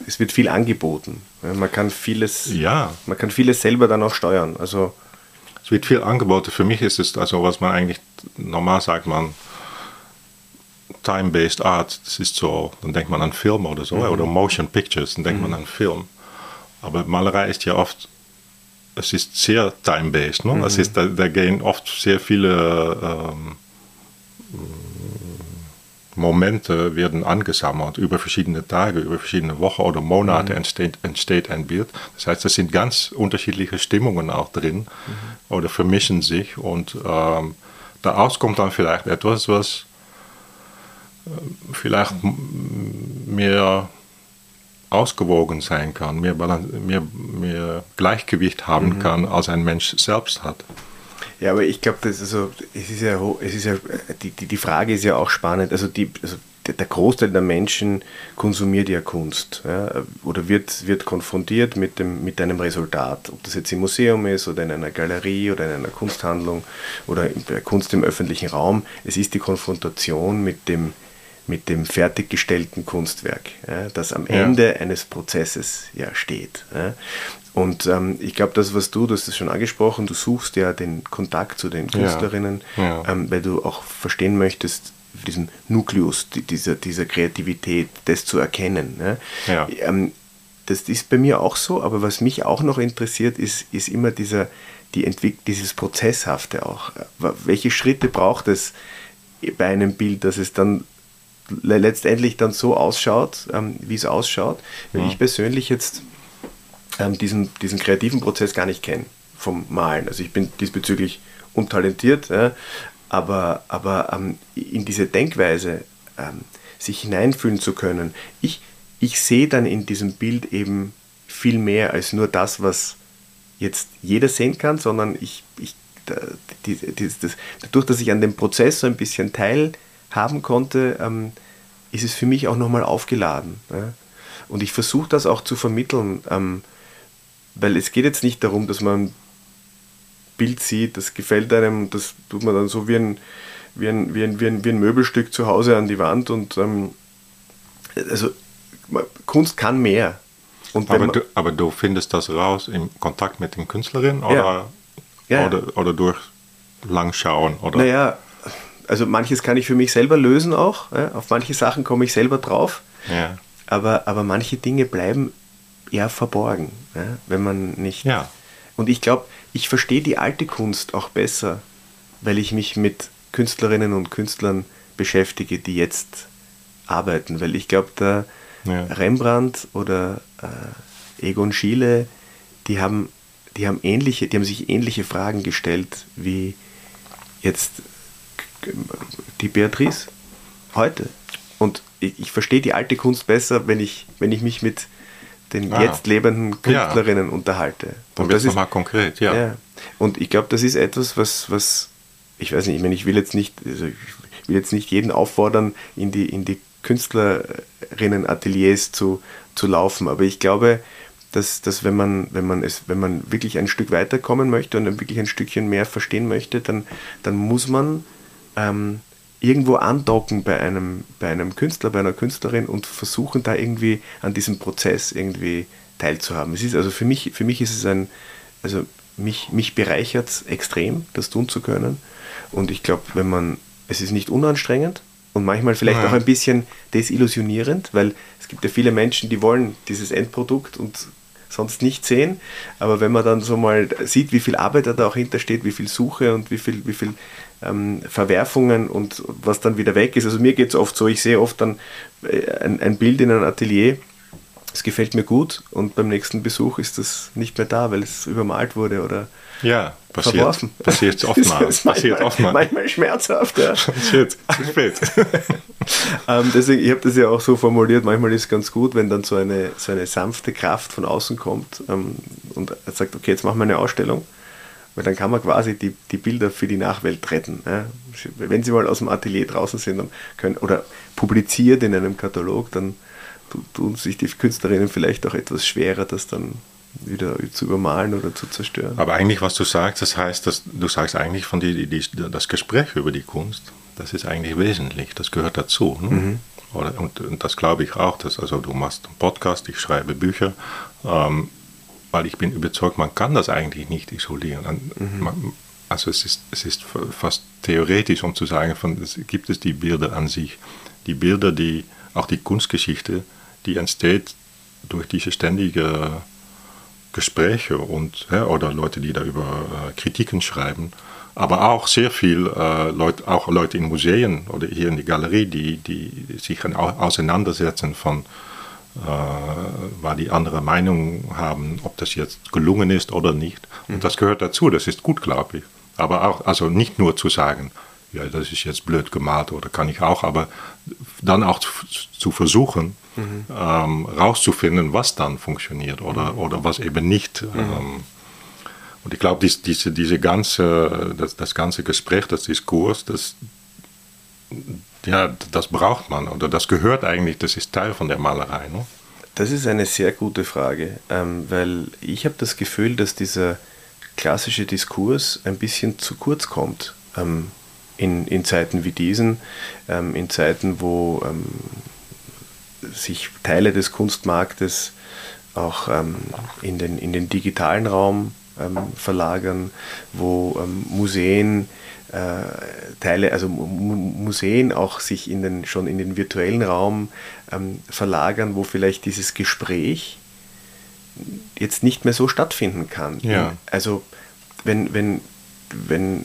es wird viel angeboten. Man kann vieles, ja. man kann vieles selber dann auch steuern. Also es wird viel angeboten. Für mich ist es also, was man eigentlich normal sagt, man time-based art, das ist so, dann denkt man an Film oder so, mhm. oder Motion Pictures, dann denkt mhm. man an Film. Aber Malerei ist ja oft, es ist sehr time-based. Ne? Mhm. Es ist, da, da, gehen oft sehr viele ähm, Momente werden angesammelt über verschiedene Tage, über verschiedene Wochen oder Monate mhm. entsteht, entsteht ein Bild. Das heißt, es sind ganz unterschiedliche Stimmungen auch drin mhm. oder vermischen sich und ähm, daraus kommt dann vielleicht etwas, was äh, vielleicht mehr ausgewogen sein kann, mehr, mehr, mehr Gleichgewicht haben mhm. kann, als ein Mensch selbst hat. Ja, aber ich glaube, das also, es ist ja, es ist ja die, die, die Frage ist ja auch spannend. Also, die, also der Großteil der Menschen konsumiert ja Kunst ja, oder wird, wird konfrontiert mit, dem, mit einem Resultat. Ob das jetzt im Museum ist oder in einer Galerie oder in einer Kunsthandlung oder Kunst im öffentlichen Raum. Es ist die Konfrontation mit dem, mit dem fertiggestellten Kunstwerk, ja, das am Ende ja. eines Prozesses ja steht. Ja. Und ähm, ich glaube, das, was du, du hast es schon angesprochen, du suchst ja den Kontakt zu den Künstlerinnen, ähm, weil du auch verstehen möchtest, diesen Nukleus dieser, dieser Kreativität, das zu erkennen. Ähm, das ist bei mir auch so, aber was mich auch noch interessiert, ist, ist immer dieser, die Entwick dieses Prozesshafte auch. Welche Schritte braucht es bei einem Bild, dass es dann letztendlich dann so ausschaut, ähm, wie es ausschaut. Weil ja. ich persönlich jetzt ähm, diesen, diesen kreativen Prozess gar nicht kenne vom Malen. Also ich bin diesbezüglich untalentiert, ja, aber, aber ähm, in diese Denkweise ähm, sich hineinfühlen zu können, ich, ich sehe dann in diesem Bild eben viel mehr als nur das, was jetzt jeder sehen kann, sondern ich, ich die, die, das, dadurch, dass ich an dem Prozess so ein bisschen teil haben konnte, ähm, ist es für mich auch nochmal aufgeladen. Ja? Und ich versuche das auch zu vermitteln, ähm, weil es geht jetzt nicht darum, dass man ein Bild sieht, das gefällt einem, das tut man dann so wie ein, wie ein, wie ein, wie ein, wie ein Möbelstück zu Hause an die Wand und ähm, also Kunst kann mehr. Aber du, aber, du, findest das raus im Kontakt mit den Künstlerinnen oder, ja. Ja. oder, oder durch Langschauen? Oder? Naja, also manches kann ich für mich selber lösen auch. Ja? Auf manche Sachen komme ich selber drauf. Ja. Aber, aber manche Dinge bleiben eher verborgen, ja? wenn man nicht. Ja. Und ich glaube, ich verstehe die alte Kunst auch besser, weil ich mich mit Künstlerinnen und Künstlern beschäftige, die jetzt arbeiten. Weil ich glaube, der ja. Rembrandt oder äh, Egon Schiele, die haben, die haben ähnliche, die haben sich ähnliche Fragen gestellt wie jetzt die Beatrice heute. Und ich, ich verstehe die alte Kunst besser, wenn ich, wenn ich mich mit den ah, jetzt lebenden Künstlerinnen ja. unterhalte. Dann wird es nochmal konkret, ja. ja. Und ich glaube, das ist etwas, was, was, ich weiß nicht, ich meine, ich will jetzt nicht, also ich will jetzt nicht jeden auffordern, in die, in die Künstlerinnen-Ateliers zu, zu laufen, aber ich glaube, dass, dass wenn man, wenn man es, wenn man wirklich ein Stück weiterkommen möchte und wirklich ein Stückchen mehr verstehen möchte, dann, dann muss man ähm, irgendwo andocken bei einem, bei einem Künstler, bei einer Künstlerin und versuchen da irgendwie an diesem Prozess irgendwie teilzuhaben. Es ist also für mich, für mich ist es ein, also mich, mich bereichert es extrem, das tun zu können. Und ich glaube, wenn man, es ist nicht unanstrengend und manchmal vielleicht ja. auch ein bisschen desillusionierend, weil es gibt ja viele Menschen, die wollen dieses Endprodukt und sonst nicht sehen. Aber wenn man dann so mal sieht, wie viel Arbeit da auch hintersteht, wie viel Suche und wie viel, wie viel ähm, Verwerfungen und was dann wieder weg ist. Also mir geht es oft so, ich sehe oft dann äh, ein, ein, Bild in einem Atelier es gefällt mir gut und beim nächsten Besuch ist das nicht mehr da, weil es übermalt wurde oder ja, passiert, verworfen. Passiert oftmals. passiert oftmals. Manchmal schmerzhaft, ja. Shit, zu spät. ähm, deswegen, ich habe das ja auch so formuliert, manchmal ist es ganz gut, wenn dann so eine, so eine sanfte Kraft von außen kommt ähm, und sagt, okay, jetzt machen wir eine Ausstellung. Weil dann kann man quasi die, die Bilder für die Nachwelt retten. Ja. Wenn sie mal aus dem Atelier draußen sind dann können, oder publiziert in einem Katalog, dann tun sich die Künstlerinnen vielleicht auch etwas schwerer, das dann wieder zu übermalen oder zu zerstören. Aber eigentlich, was du sagst, das heißt, dass du sagst eigentlich von die, die, das Gespräch über die Kunst, das ist eigentlich wesentlich, das gehört dazu. Ne? Mhm. Oder, und, und, das glaube ich auch, dass also du machst einen Podcast, ich schreibe Bücher, ähm, weil ich bin überzeugt, man kann das eigentlich nicht isolieren. Mhm. Also es ist, es ist fast theoretisch, um zu sagen, von, es gibt es die Bilder an sich, die Bilder, die auch die Kunstgeschichte, die entsteht durch diese ständige Gespräche und ja, oder Leute, die da über äh, Kritiken schreiben, aber auch sehr viel äh, Leute, auch Leute in Museen oder hier in der Galerie, die, die sich auseinandersetzen von, weil die andere Meinung haben, ob das jetzt gelungen ist oder nicht. Und das gehört dazu, das ist gut, glaube ich. Aber auch, also nicht nur zu sagen, ja, das ist jetzt blöd gemalt oder kann ich auch, aber dann auch zu, zu versuchen, mhm. ähm, rauszufinden, was dann funktioniert oder, mhm. oder was eben nicht. Mhm. Ähm, und ich glaube, dies, diese, diese ganze, das, das ganze Gespräch, das Diskurs, das, ja, das braucht man oder das gehört eigentlich, das ist Teil von der Malerei. Ne? Das ist eine sehr gute Frage, ähm, weil ich habe das Gefühl, dass dieser klassische Diskurs ein bisschen zu kurz kommt. Ähm, in, in Zeiten wie diesen, ähm, in Zeiten, wo sich Teile des Kunstmarktes auch in, den, in den digitalen Raum verlagern, wo Museen Teile, also Museen auch sich in den, schon in den virtuellen Raum ähm, verlagern, wo vielleicht dieses Gespräch jetzt nicht mehr so stattfinden kann. Ja. Also wenn, wenn, wenn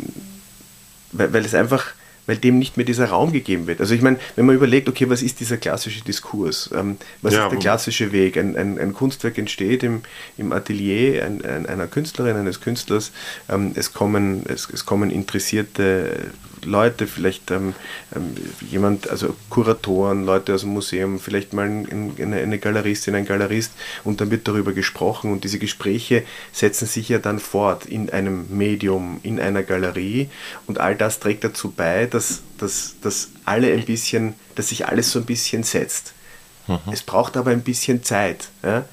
weil, weil es einfach, weil dem nicht mehr dieser Raum gegeben wird. Also ich meine, wenn man überlegt, okay, was ist dieser klassische Diskurs? Ähm, was ja, ist der klassische Weg? Ein, ein, ein, Kunstwerk entsteht im, im Atelier ein, einer Künstlerin, eines Künstlers. Ähm, es, kommen, es, es kommen interessierte Leute, vielleicht ähm, ähm, jemand, also Kuratoren, Leute aus dem Museum, vielleicht mal ein, eine, eine Galeristin, ein Galerist und dann wird darüber gesprochen und diese Gespräche setzen sich ja dann fort in einem Medium, in einer Galerie und all das trägt dazu bei, dass, dass, dass alle ein bisschen, dass sich alles so ein bisschen setzt. Mhm. Es braucht aber ein bisschen Zeit. Ja?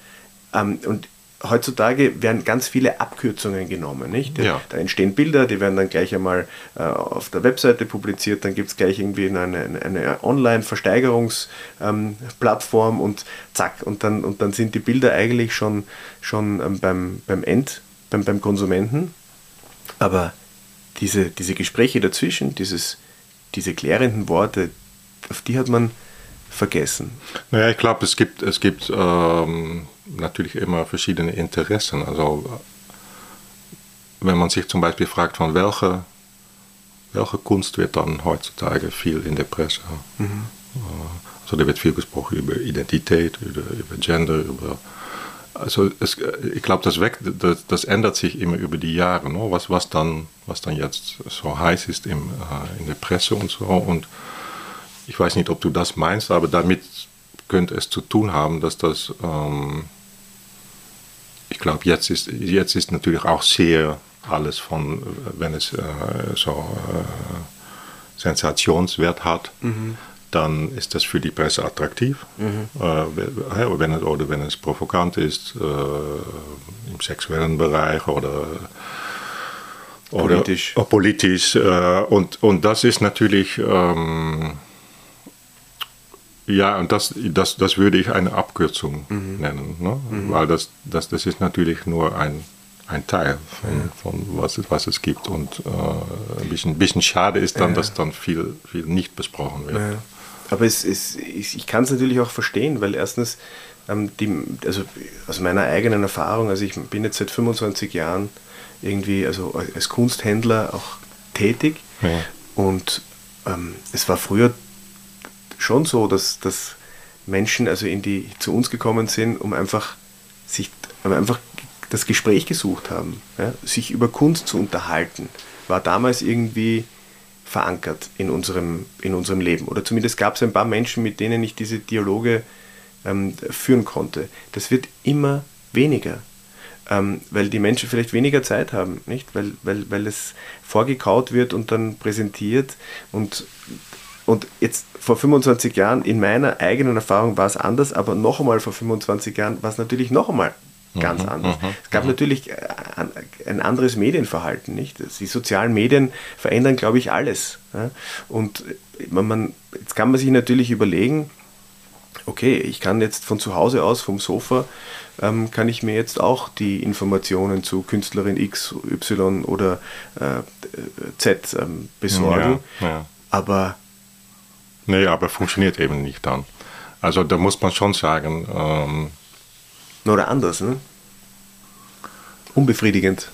Ähm, und heutzutage werden ganz viele Abkürzungen genommen. Nicht? Ja. Da entstehen Bilder, die werden dann gleich einmal äh, auf der Webseite publiziert, dann gibt es gleich irgendwie eine, eine, eine Online-Versteigerungsplattform ähm, und zack, und dann, und dann sind die Bilder eigentlich schon, schon ähm, beim, beim End, beim, beim Konsumenten. Aber diese, diese Gespräche dazwischen, dieses, diese klärenden Worte, auf die hat man vergessen. Naja, ich glaube, es gibt, es gibt ähm, natürlich immer verschiedene Interessen. Also wenn man sich zum Beispiel fragt, von welcher welche Kunst wird dann heutzutage viel in der Presse? Mhm. Also da wird viel gesprochen über Identität, über, über Gender, über also es, ich glaube, das, das, das, ändert sich immer über die Jahre, ne? was, was, dann, was dann jetzt so heiß ist im, äh, in der Presse und so. Und ich weiß nicht, ob du das meinst, aber damit könnte es zu tun haben, dass das, ähm, ich glaube, jetzt ist, jetzt ist natürlich auch sehr alles von, wenn es äh, so äh, Sensationswert hat, mhm. Dann ist das für die Presse attraktiv. Mhm. Äh, wenn es, oder wenn es provokant ist, äh, im sexuellen Bereich oder politisch. Oder, politisch. Äh, und, und das ist natürlich ähm, ja, und das, das, das würde ich eine Abkürzung mhm. nennen, ne? Mhm. weil das, das, das ist natürlich nur ein, ein Teil von, von was, es, was es gibt. Und äh, ein bisschen, bisschen schade ist dann, ja. dass dann viel, viel nicht besprochen wird. Ja. Aber es, es, ich kann es natürlich auch verstehen, weil erstens, ähm, die, also aus meiner eigenen Erfahrung, also ich bin jetzt seit 25 Jahren irgendwie also als Kunsthändler auch tätig ja. und ähm, es war früher schon so, dass, dass Menschen also in die, zu uns gekommen sind, um einfach sich einfach das Gespräch gesucht haben, ja, sich über Kunst zu unterhalten, war damals irgendwie verankert in unserem, in unserem Leben. Oder zumindest gab es ein paar Menschen, mit denen ich diese Dialoge ähm, führen konnte. Das wird immer weniger, ähm, weil die Menschen vielleicht weniger Zeit haben, nicht? Weil, weil, weil es vorgekaut wird und dann präsentiert und und jetzt vor 25 Jahren, in meiner eigenen Erfahrung war es anders, aber noch einmal vor 25 Jahren war es natürlich noch einmal ganz mhm, anders. Mhm, es gab mhm. natürlich äh, ein anderes Medienverhalten, nicht? Die sozialen Medien verändern, glaube ich, alles. Und man, man, jetzt kann man sich natürlich überlegen, okay, ich kann jetzt von zu Hause aus, vom Sofa, ähm, kann ich mir jetzt auch die Informationen zu Künstlerin X, Y oder äh, Z ähm, besorgen. Ja, ja. Aber. Nee, aber funktioniert eben nicht dann. Also da muss man schon sagen. Ähm, oder anders, ne? Unbefriedigend.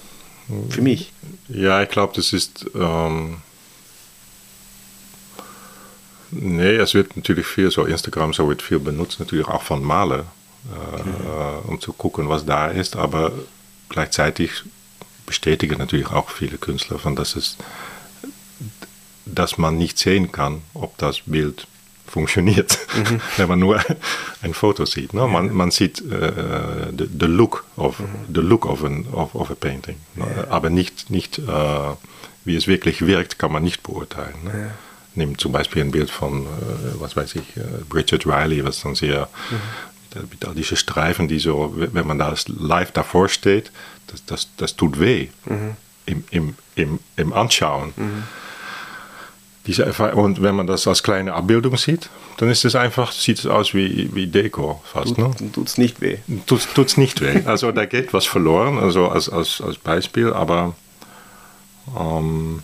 Für mich. Ja, ich glaube, das ist. Ähm, nee, es wird natürlich viel, so Instagram so wird viel benutzt, natürlich auch von Malen, äh, mhm. um zu gucken, was da ist, aber gleichzeitig bestätigen natürlich auch viele Künstler, von dass es dass man nicht sehen kann, ob das Bild funktioniert, mhm. wenn man nur ein Foto sieht. Ne? Man, man sieht äh, the, the, look of mhm. the look of, an, of, of a painting, ne? aber nicht, nicht äh, wie es wirklich wirkt, kann man nicht beurteilen. Ne? Ja. Nimm zum Beispiel ein Bild von, äh, was weiß ich, äh, Bridget Riley, was dann sehr mhm. mit all diese Streifen, die so, wenn man da live davor steht, das, das, das tut weh mhm. im, im, im, im Anschauen. Mhm. Diese und wenn man das als kleine Abbildung sieht, dann ist es einfach, sieht es aus wie, wie Deko fast. Tut, ne? Tut's nicht weh. Tut, tut's nicht weh. Also da geht was verloren, also als, als, als Beispiel, aber ähm,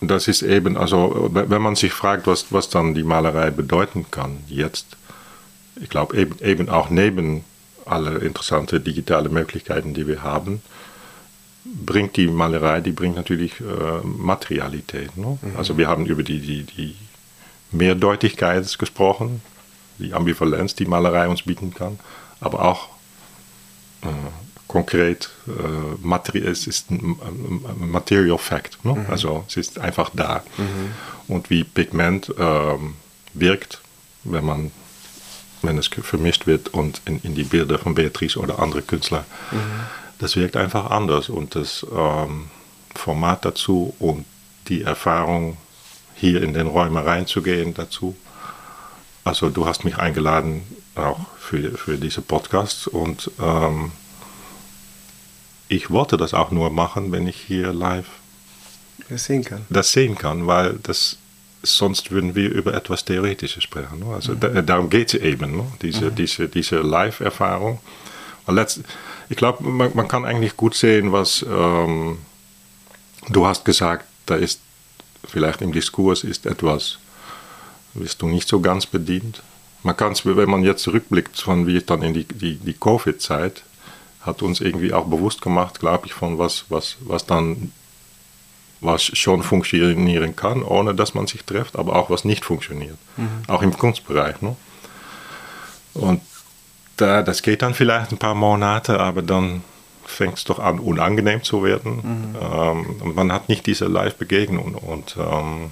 das ist eben, also wenn man sich fragt, was, was dann die Malerei bedeuten kann jetzt, ich glaube eben, eben auch neben alle interessante digitale Möglichkeiten, die wir haben, bringt die Malerei, die bringt natürlich äh, Materialität. Ne? Mhm. Also wir haben über die, die, die Mehrdeutigkeit gesprochen, die Ambivalenz, die Malerei uns bieten kann, aber auch äh, konkret, äh, es ist ein, Material Fact. Ne? Mhm. Also es ist einfach da. Mhm. Und wie Pigment ähm, wirkt, wenn man wenn es vermischt wird und in, in die Bilder von Beatrice oder andere Künstler mhm das wirkt einfach anders und das ähm, Format dazu und die Erfahrung, hier in den Räumen reinzugehen dazu. Also du hast mich eingeladen auch für, für diese Podcast und ähm, ich wollte das auch nur machen, wenn ich hier live das sehen kann. Das sehen kann, weil das sonst würden wir über etwas Theoretisches sprechen. Ne? Also mhm. da, darum geht es eben, ne? diese, mhm. diese, diese Live-Erfahrung. Ich glaube, man, man, kann eigentlich gut sehen, was ähm, du hast gesagt, da ist vielleicht im Diskurs ist etwas, bist du nicht so ganz bedient. Man kann es, wenn man jetzt zurückblickt, von wie dann in die, die, die Covid-Zeit, hat uns irgendwie auch bewusst gemacht, glaube ich, von was, was, was dann was schon funktionieren kann, ohne dass man sich trifft, aber auch was nicht funktioniert. Mhm. Auch im Kunstbereich. Ne? Und da, das geht dann vielleicht ein paar Monate, aber dann fängt es doch an, unangenehm zu werden. Mhm. Ähm, und man hat nicht diese Live-Begegnung. Und ähm,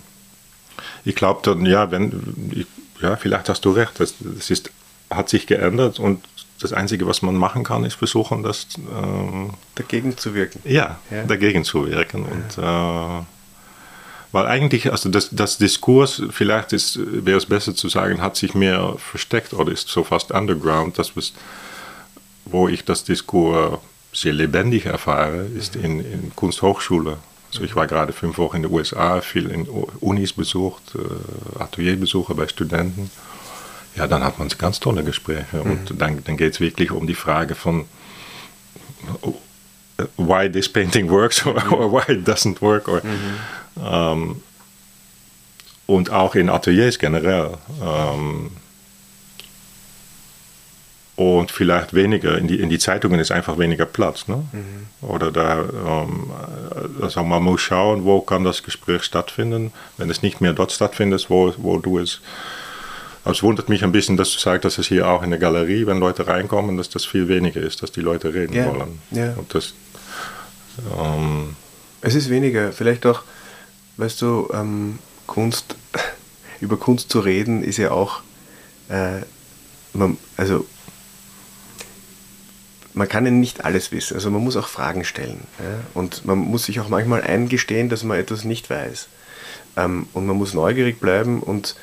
ich glaube dann, ja, wenn, ich, ja, vielleicht hast du recht, das, das ist, hat sich geändert und das Einzige, was man machen kann, ist versuchen, das ähm, dagegen zu wirken. Ja, ja. dagegen zu wirken. Ja. Und äh, weil eigentlich, also das, das Diskurs, vielleicht wäre es besser zu sagen, hat sich mehr versteckt oder ist so fast underground. Das was, wo ich das Diskurs sehr lebendig erfahre, ist in, in Kunsthochschule. Also ich war gerade fünf Wochen in den USA, viel in Unis besucht, äh, Atelierbesuche bei Studenten. Ja, dann hat man ganz tolle Gespräche. Mhm. Und dann, dann geht es wirklich um die Frage von, why this painting works or, or why it doesn't work. Or, mhm. Ähm, und auch in Ateliers generell. Ähm, und vielleicht weniger, in die, in die Zeitungen ist einfach weniger Platz. Ne? Mhm. Oder da, ähm, also man muss schauen, wo kann das Gespräch stattfinden. Wenn es nicht mehr dort stattfindet, wo, wo du es Also es wundert mich ein bisschen, dass du sagst, dass es hier auch in der Galerie, wenn Leute reinkommen, dass das viel weniger ist, dass die Leute reden Ja, wollen. ja. Und das, ähm, Es ist weniger. Vielleicht auch, weißt du, ähm, Kunst, über Kunst zu reden, ist ja auch, äh, man, also man kann ja nicht alles wissen. Also man muss auch Fragen stellen. Ja? Und man muss sich auch manchmal eingestehen, dass man etwas nicht weiß. Ähm, und man muss neugierig bleiben und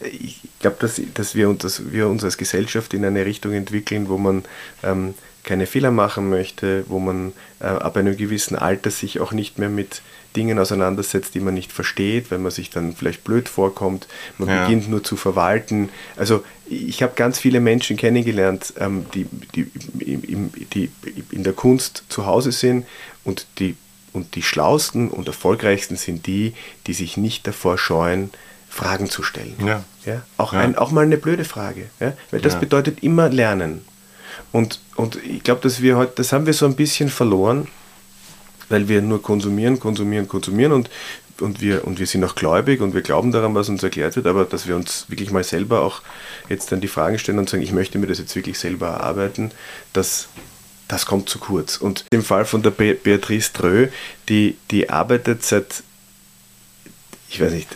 ich glaube, dass, dass, wir, uns- dass wir uns als Gesellschaft in eine Richtung entwickeln, wo man ähm, keine Fehler machen möchte, wo man äh, ab einem gewissen Alter sich auch nicht mehr mit Dingen auseinandersetzt, die man nicht versteht, weil man sich dann vielleicht blöd vorkommt. Man Ja. beginnt nur zu verwalten. Also ich habe ganz viele Menschen kennengelernt, ähm, die, die, im- die in der Kunst zu Hause sind und die, und die schlausten und erfolgreichsten sind die, die sich nicht davor scheuen, Fragen zu stellen. Ja. Ja? Auch, Ja. Ein, auch mal eine blöde Frage. Ja? Weil das bedeutet immer Lernen. Und, und ich glaube, dass wir heute, das haben wir so ein bisschen verloren, weil wir nur konsumieren, konsumieren, konsumieren und, und, wir, und wir sind auch gläubig und wir glauben daran, was uns erklärt wird, aber dass wir uns wirklich mal selber auch jetzt dann die Fragen stellen und sagen, ich möchte mir das jetzt wirklich selber erarbeiten, das, das kommt zu kurz. Und im Fall von der Be Beatrice Drö, die, die arbeitet seit, ich weiß nicht,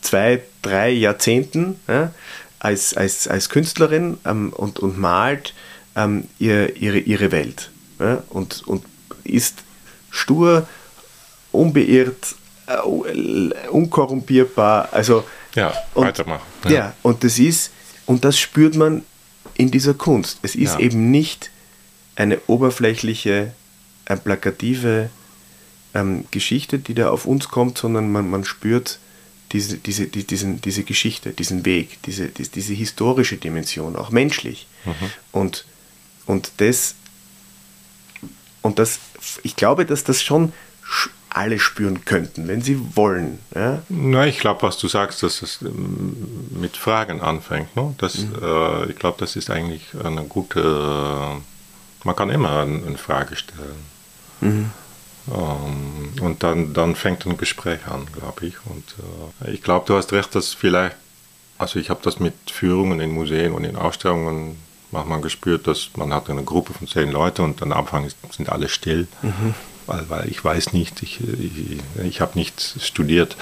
zwei, drei Jahrzehnten ja, als, als, als Künstlerin ähm, und, und malt ähm, ihr, ihre, ihre Welt ja, und, und ist stur, unbeirrt, äh, unkorrumpierbar. Also, ja, und, weitermachen. Ja. und das ist, und das spürt man in dieser Kunst. Es ist Ja. eben nicht eine oberflächliche, äh, plakative ähm, Geschichte, die da auf uns kommt, sondern man, man spürt diese, diese, die, diesen, diese Geschichte, diesen Weg, diese, die, diese historische Dimension, auch menschlich. Und, und das, und das, ich glaube, dass das schon sch- alle spüren könnten, wenn sie wollen. Ja? Na, ich glaube, was du sagst, dass es ähm, mit Fragen anfängt. Ne? Das, äh, ich glaube, das ist eigentlich eine gute. Äh, man kann immer eine, Frage stellen. Ähm, und dann, dann fängt ein Gespräch an, glaube ich. Und äh, ich glaube, du hast recht, dass vielleicht. Also, ich habe das mit Führungen in Museen und in Ausstellungen manchmal gespürt, dass man hat eine Gruppe von zehn Leuten und am Anfang sind alle still. Weil, weil ich weiß nicht, ich, ich, ich habe nicht studiert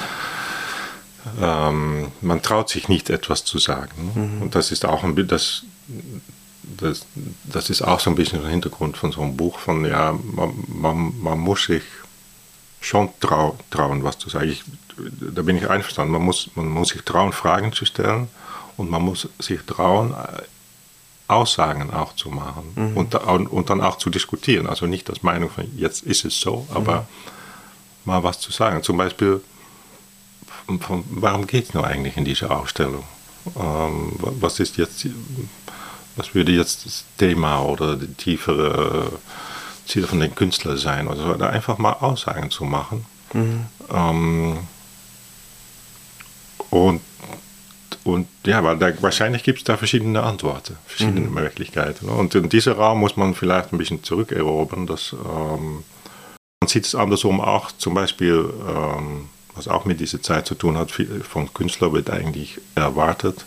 ähm, man traut sich nicht etwas zu sagen. Ne? Und das ist auch ein das, das, das ist auch so ein bisschen der Hintergrund von so einem Buch von ja, man, man, man muss sich schon trau, trauen, was zu sagen. Ich, da bin ich einverstanden. Man muss, man muss sich trauen, Fragen zu stellen und man muss sich trauen, Aussagen auch zu machen und, da- und, und dann auch zu diskutieren. Also nicht als Meinung von jetzt ist es so, aber mal was zu sagen. Zum Beispiel, von, warum geht es nur eigentlich in dieser Ausstellung? Ähm, wa- was ist jetzt, was würde jetzt das Thema oder die tiefere Ziele von den Künstlern sein? Also da einfach mal Aussagen zu machen. Ähm, und, und ja, weil da, wahrscheinlich gibt es da verschiedene Antworten, verschiedene Möglichkeiten. ne? Und in diesem Raum muss man vielleicht ein bisschen zurückerobern. Dass, ähm, man sieht es andersrum auch, zum Beispiel, ähm, was auch mit dieser Zeit zu tun hat, viel von Künstlern wird eigentlich erwartet,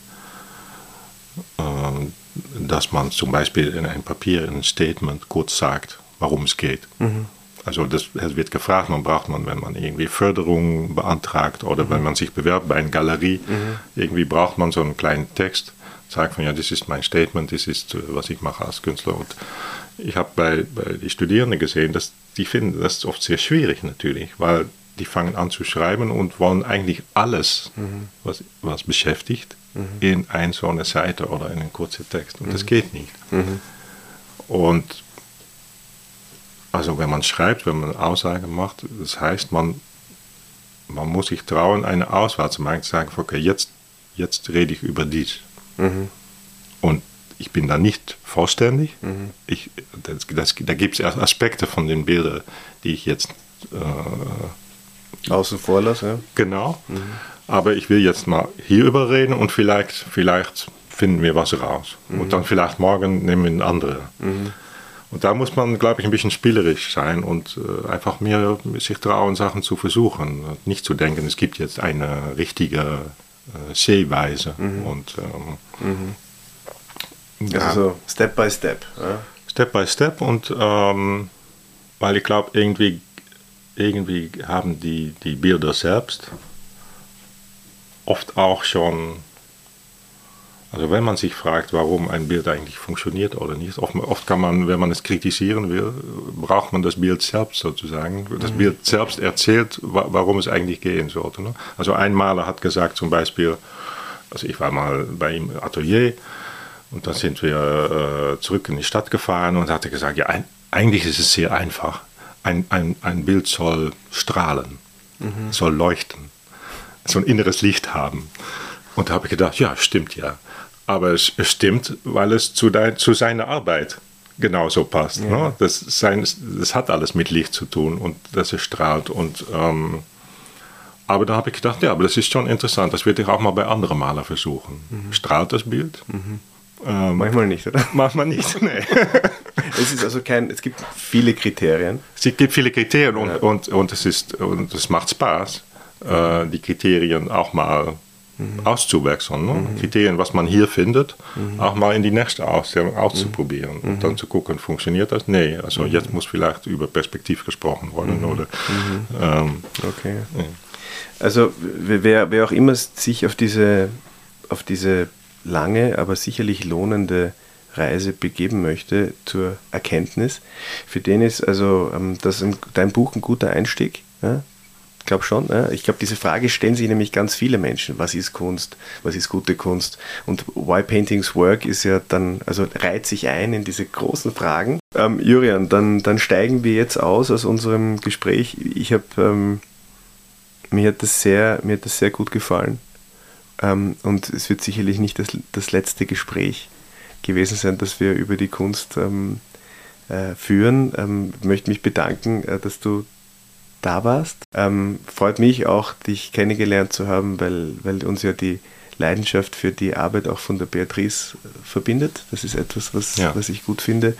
ähm, dass man zum Beispiel in einem Papier, in einem Statement kurz sagt, worum es geht. Also das, es wird gefragt, man braucht man, wenn man irgendwie Förderung beantragt oder wenn man sich bewerbt bei einer Galerie, irgendwie braucht man so einen kleinen Text, sagt man, ja, das ist mein Statement, das ist, äh, was ich mache als Künstler. Und ich habe bei, bei den Studierenden gesehen, dass die finden das oft sehr schwierig natürlich, weil die fangen an zu schreiben und wollen eigentlich alles, was, was beschäftigt, in eine so eine Seite oder in einen kurzen Text. Und das geht nicht. Und also wenn man schreibt, wenn man Aussagen macht, das heißt, man, man muss sich trauen, eine Auswahl zu machen, zu sagen, okay, jetzt, jetzt rede ich über dies. Und ich bin da nicht vollständig. Ich, das, das, da gibt es Aspekte von den Bildern, die ich jetzt äh, Außen vor lasse, ja. Genau. Aber ich will jetzt mal hierüber reden und vielleicht, vielleicht finden wir was raus. Und dann vielleicht morgen nehmen wir eine andere. Und da muss man, glaube ich, ein bisschen spielerisch sein und äh, einfach mehr sich trauen, Sachen zu versuchen. Nicht zu denken, es gibt jetzt eine richtige äh, Sehweise. Mhm. Und, ähm, mhm. Also so Step by Step. Ja? Step by Step und ähm, weil ich glaube, irgendwie, irgendwie haben die, die Bilder selbst oft auch schon also wenn man sich fragt, warum ein Bild eigentlich funktioniert oder nicht, oft, oft, kann man, wenn man es kritisieren will, braucht man das Bild selbst sozusagen. Das mhm. Bild selbst erzählt, warum es eigentlich gehen sollte. Ne? Also ein Maler hat gesagt zum Beispiel, also ich war mal bei ihm im Atelier und dann sind wir äh, zurück in die Stadt gefahren und hatte gesagt, ja, ein, eigentlich ist es sehr einfach. Ein, ein, ein Bild soll strahlen, mhm. soll leuchten, so ein inneres Licht haben. Und da habe ich gedacht, ja, stimmt ja. Aber es, stimmt, weil es zu, dein, zu seiner Arbeit genauso passt. Ja. Ne? Das, sein, das hat alles mit Licht zu tun und dass es strahlt. Und, ähm, aber da habe ich gedacht, ja, aber das ist schon interessant. Das würde ich auch mal bei anderen Malern versuchen. Mhm. Strahlt das Bild? Mhm. Ähm, manchmal nicht, oder? Manchmal nicht, nee. es ist also kein, es gibt viele Kriterien. Es gibt viele Kriterien und, ja. und, und, es, ist, und es macht Spaß, äh, die Kriterien auch mal. Auszuwechseln. Ne? Mhm. Kriterien, was man hier findet, mhm. auch mal in die nächste Ausstellung auszuprobieren. Und mhm. dann zu gucken, funktioniert das? Nee, also mhm. jetzt muss vielleicht über Perspektiv gesprochen werden. Mhm. Oder, ähm, okay. Ja. Also wer, wer auch immer sich auf diese, auf diese lange, aber sicherlich lohnende Reise begeben möchte zur Erkenntnis, für den ist also ähm, das dein Buch ein guter Einstieg. Ja? Ich glaube schon. Ja. Ich glaube, diese Frage stellen sich nämlich ganz viele Menschen. Was ist Kunst? Was ist gute Kunst? Und Why Paintings Work ist ja dann, also reiht sich ein in diese großen Fragen. Ähm, Jurian, dann, dann steigen wir jetzt aus aus unserem Gespräch. Ich habe, ähm, mir hat das sehr, mir hat das sehr gut gefallen. Ähm, und es wird sicherlich nicht das, das letzte Gespräch gewesen sein, das wir über die Kunst ähm, äh, führen. Ähm, möchte mich bedanken, äh, dass du da warst. Ähm, freut mich auch, dich kennengelernt zu haben, weil, weil uns ja die Leidenschaft für die Arbeit auch von der Beatrice äh, verbindet. Das ist etwas, was, ja. was ich gut finde.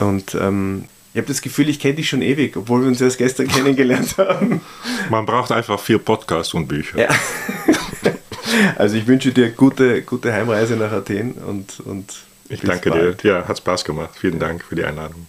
Und ähm, ich habe das Gefühl, ich kenne dich schon ewig, obwohl wir uns erst gestern kennengelernt haben. Man braucht einfach vier Podcasts und Bücher. Ja. Also ich wünsche dir gute, gute Heimreise nach Athen und, und ich danke bald. dir. Ja, hat Spaß gemacht. Vielen Dank für die Einladung.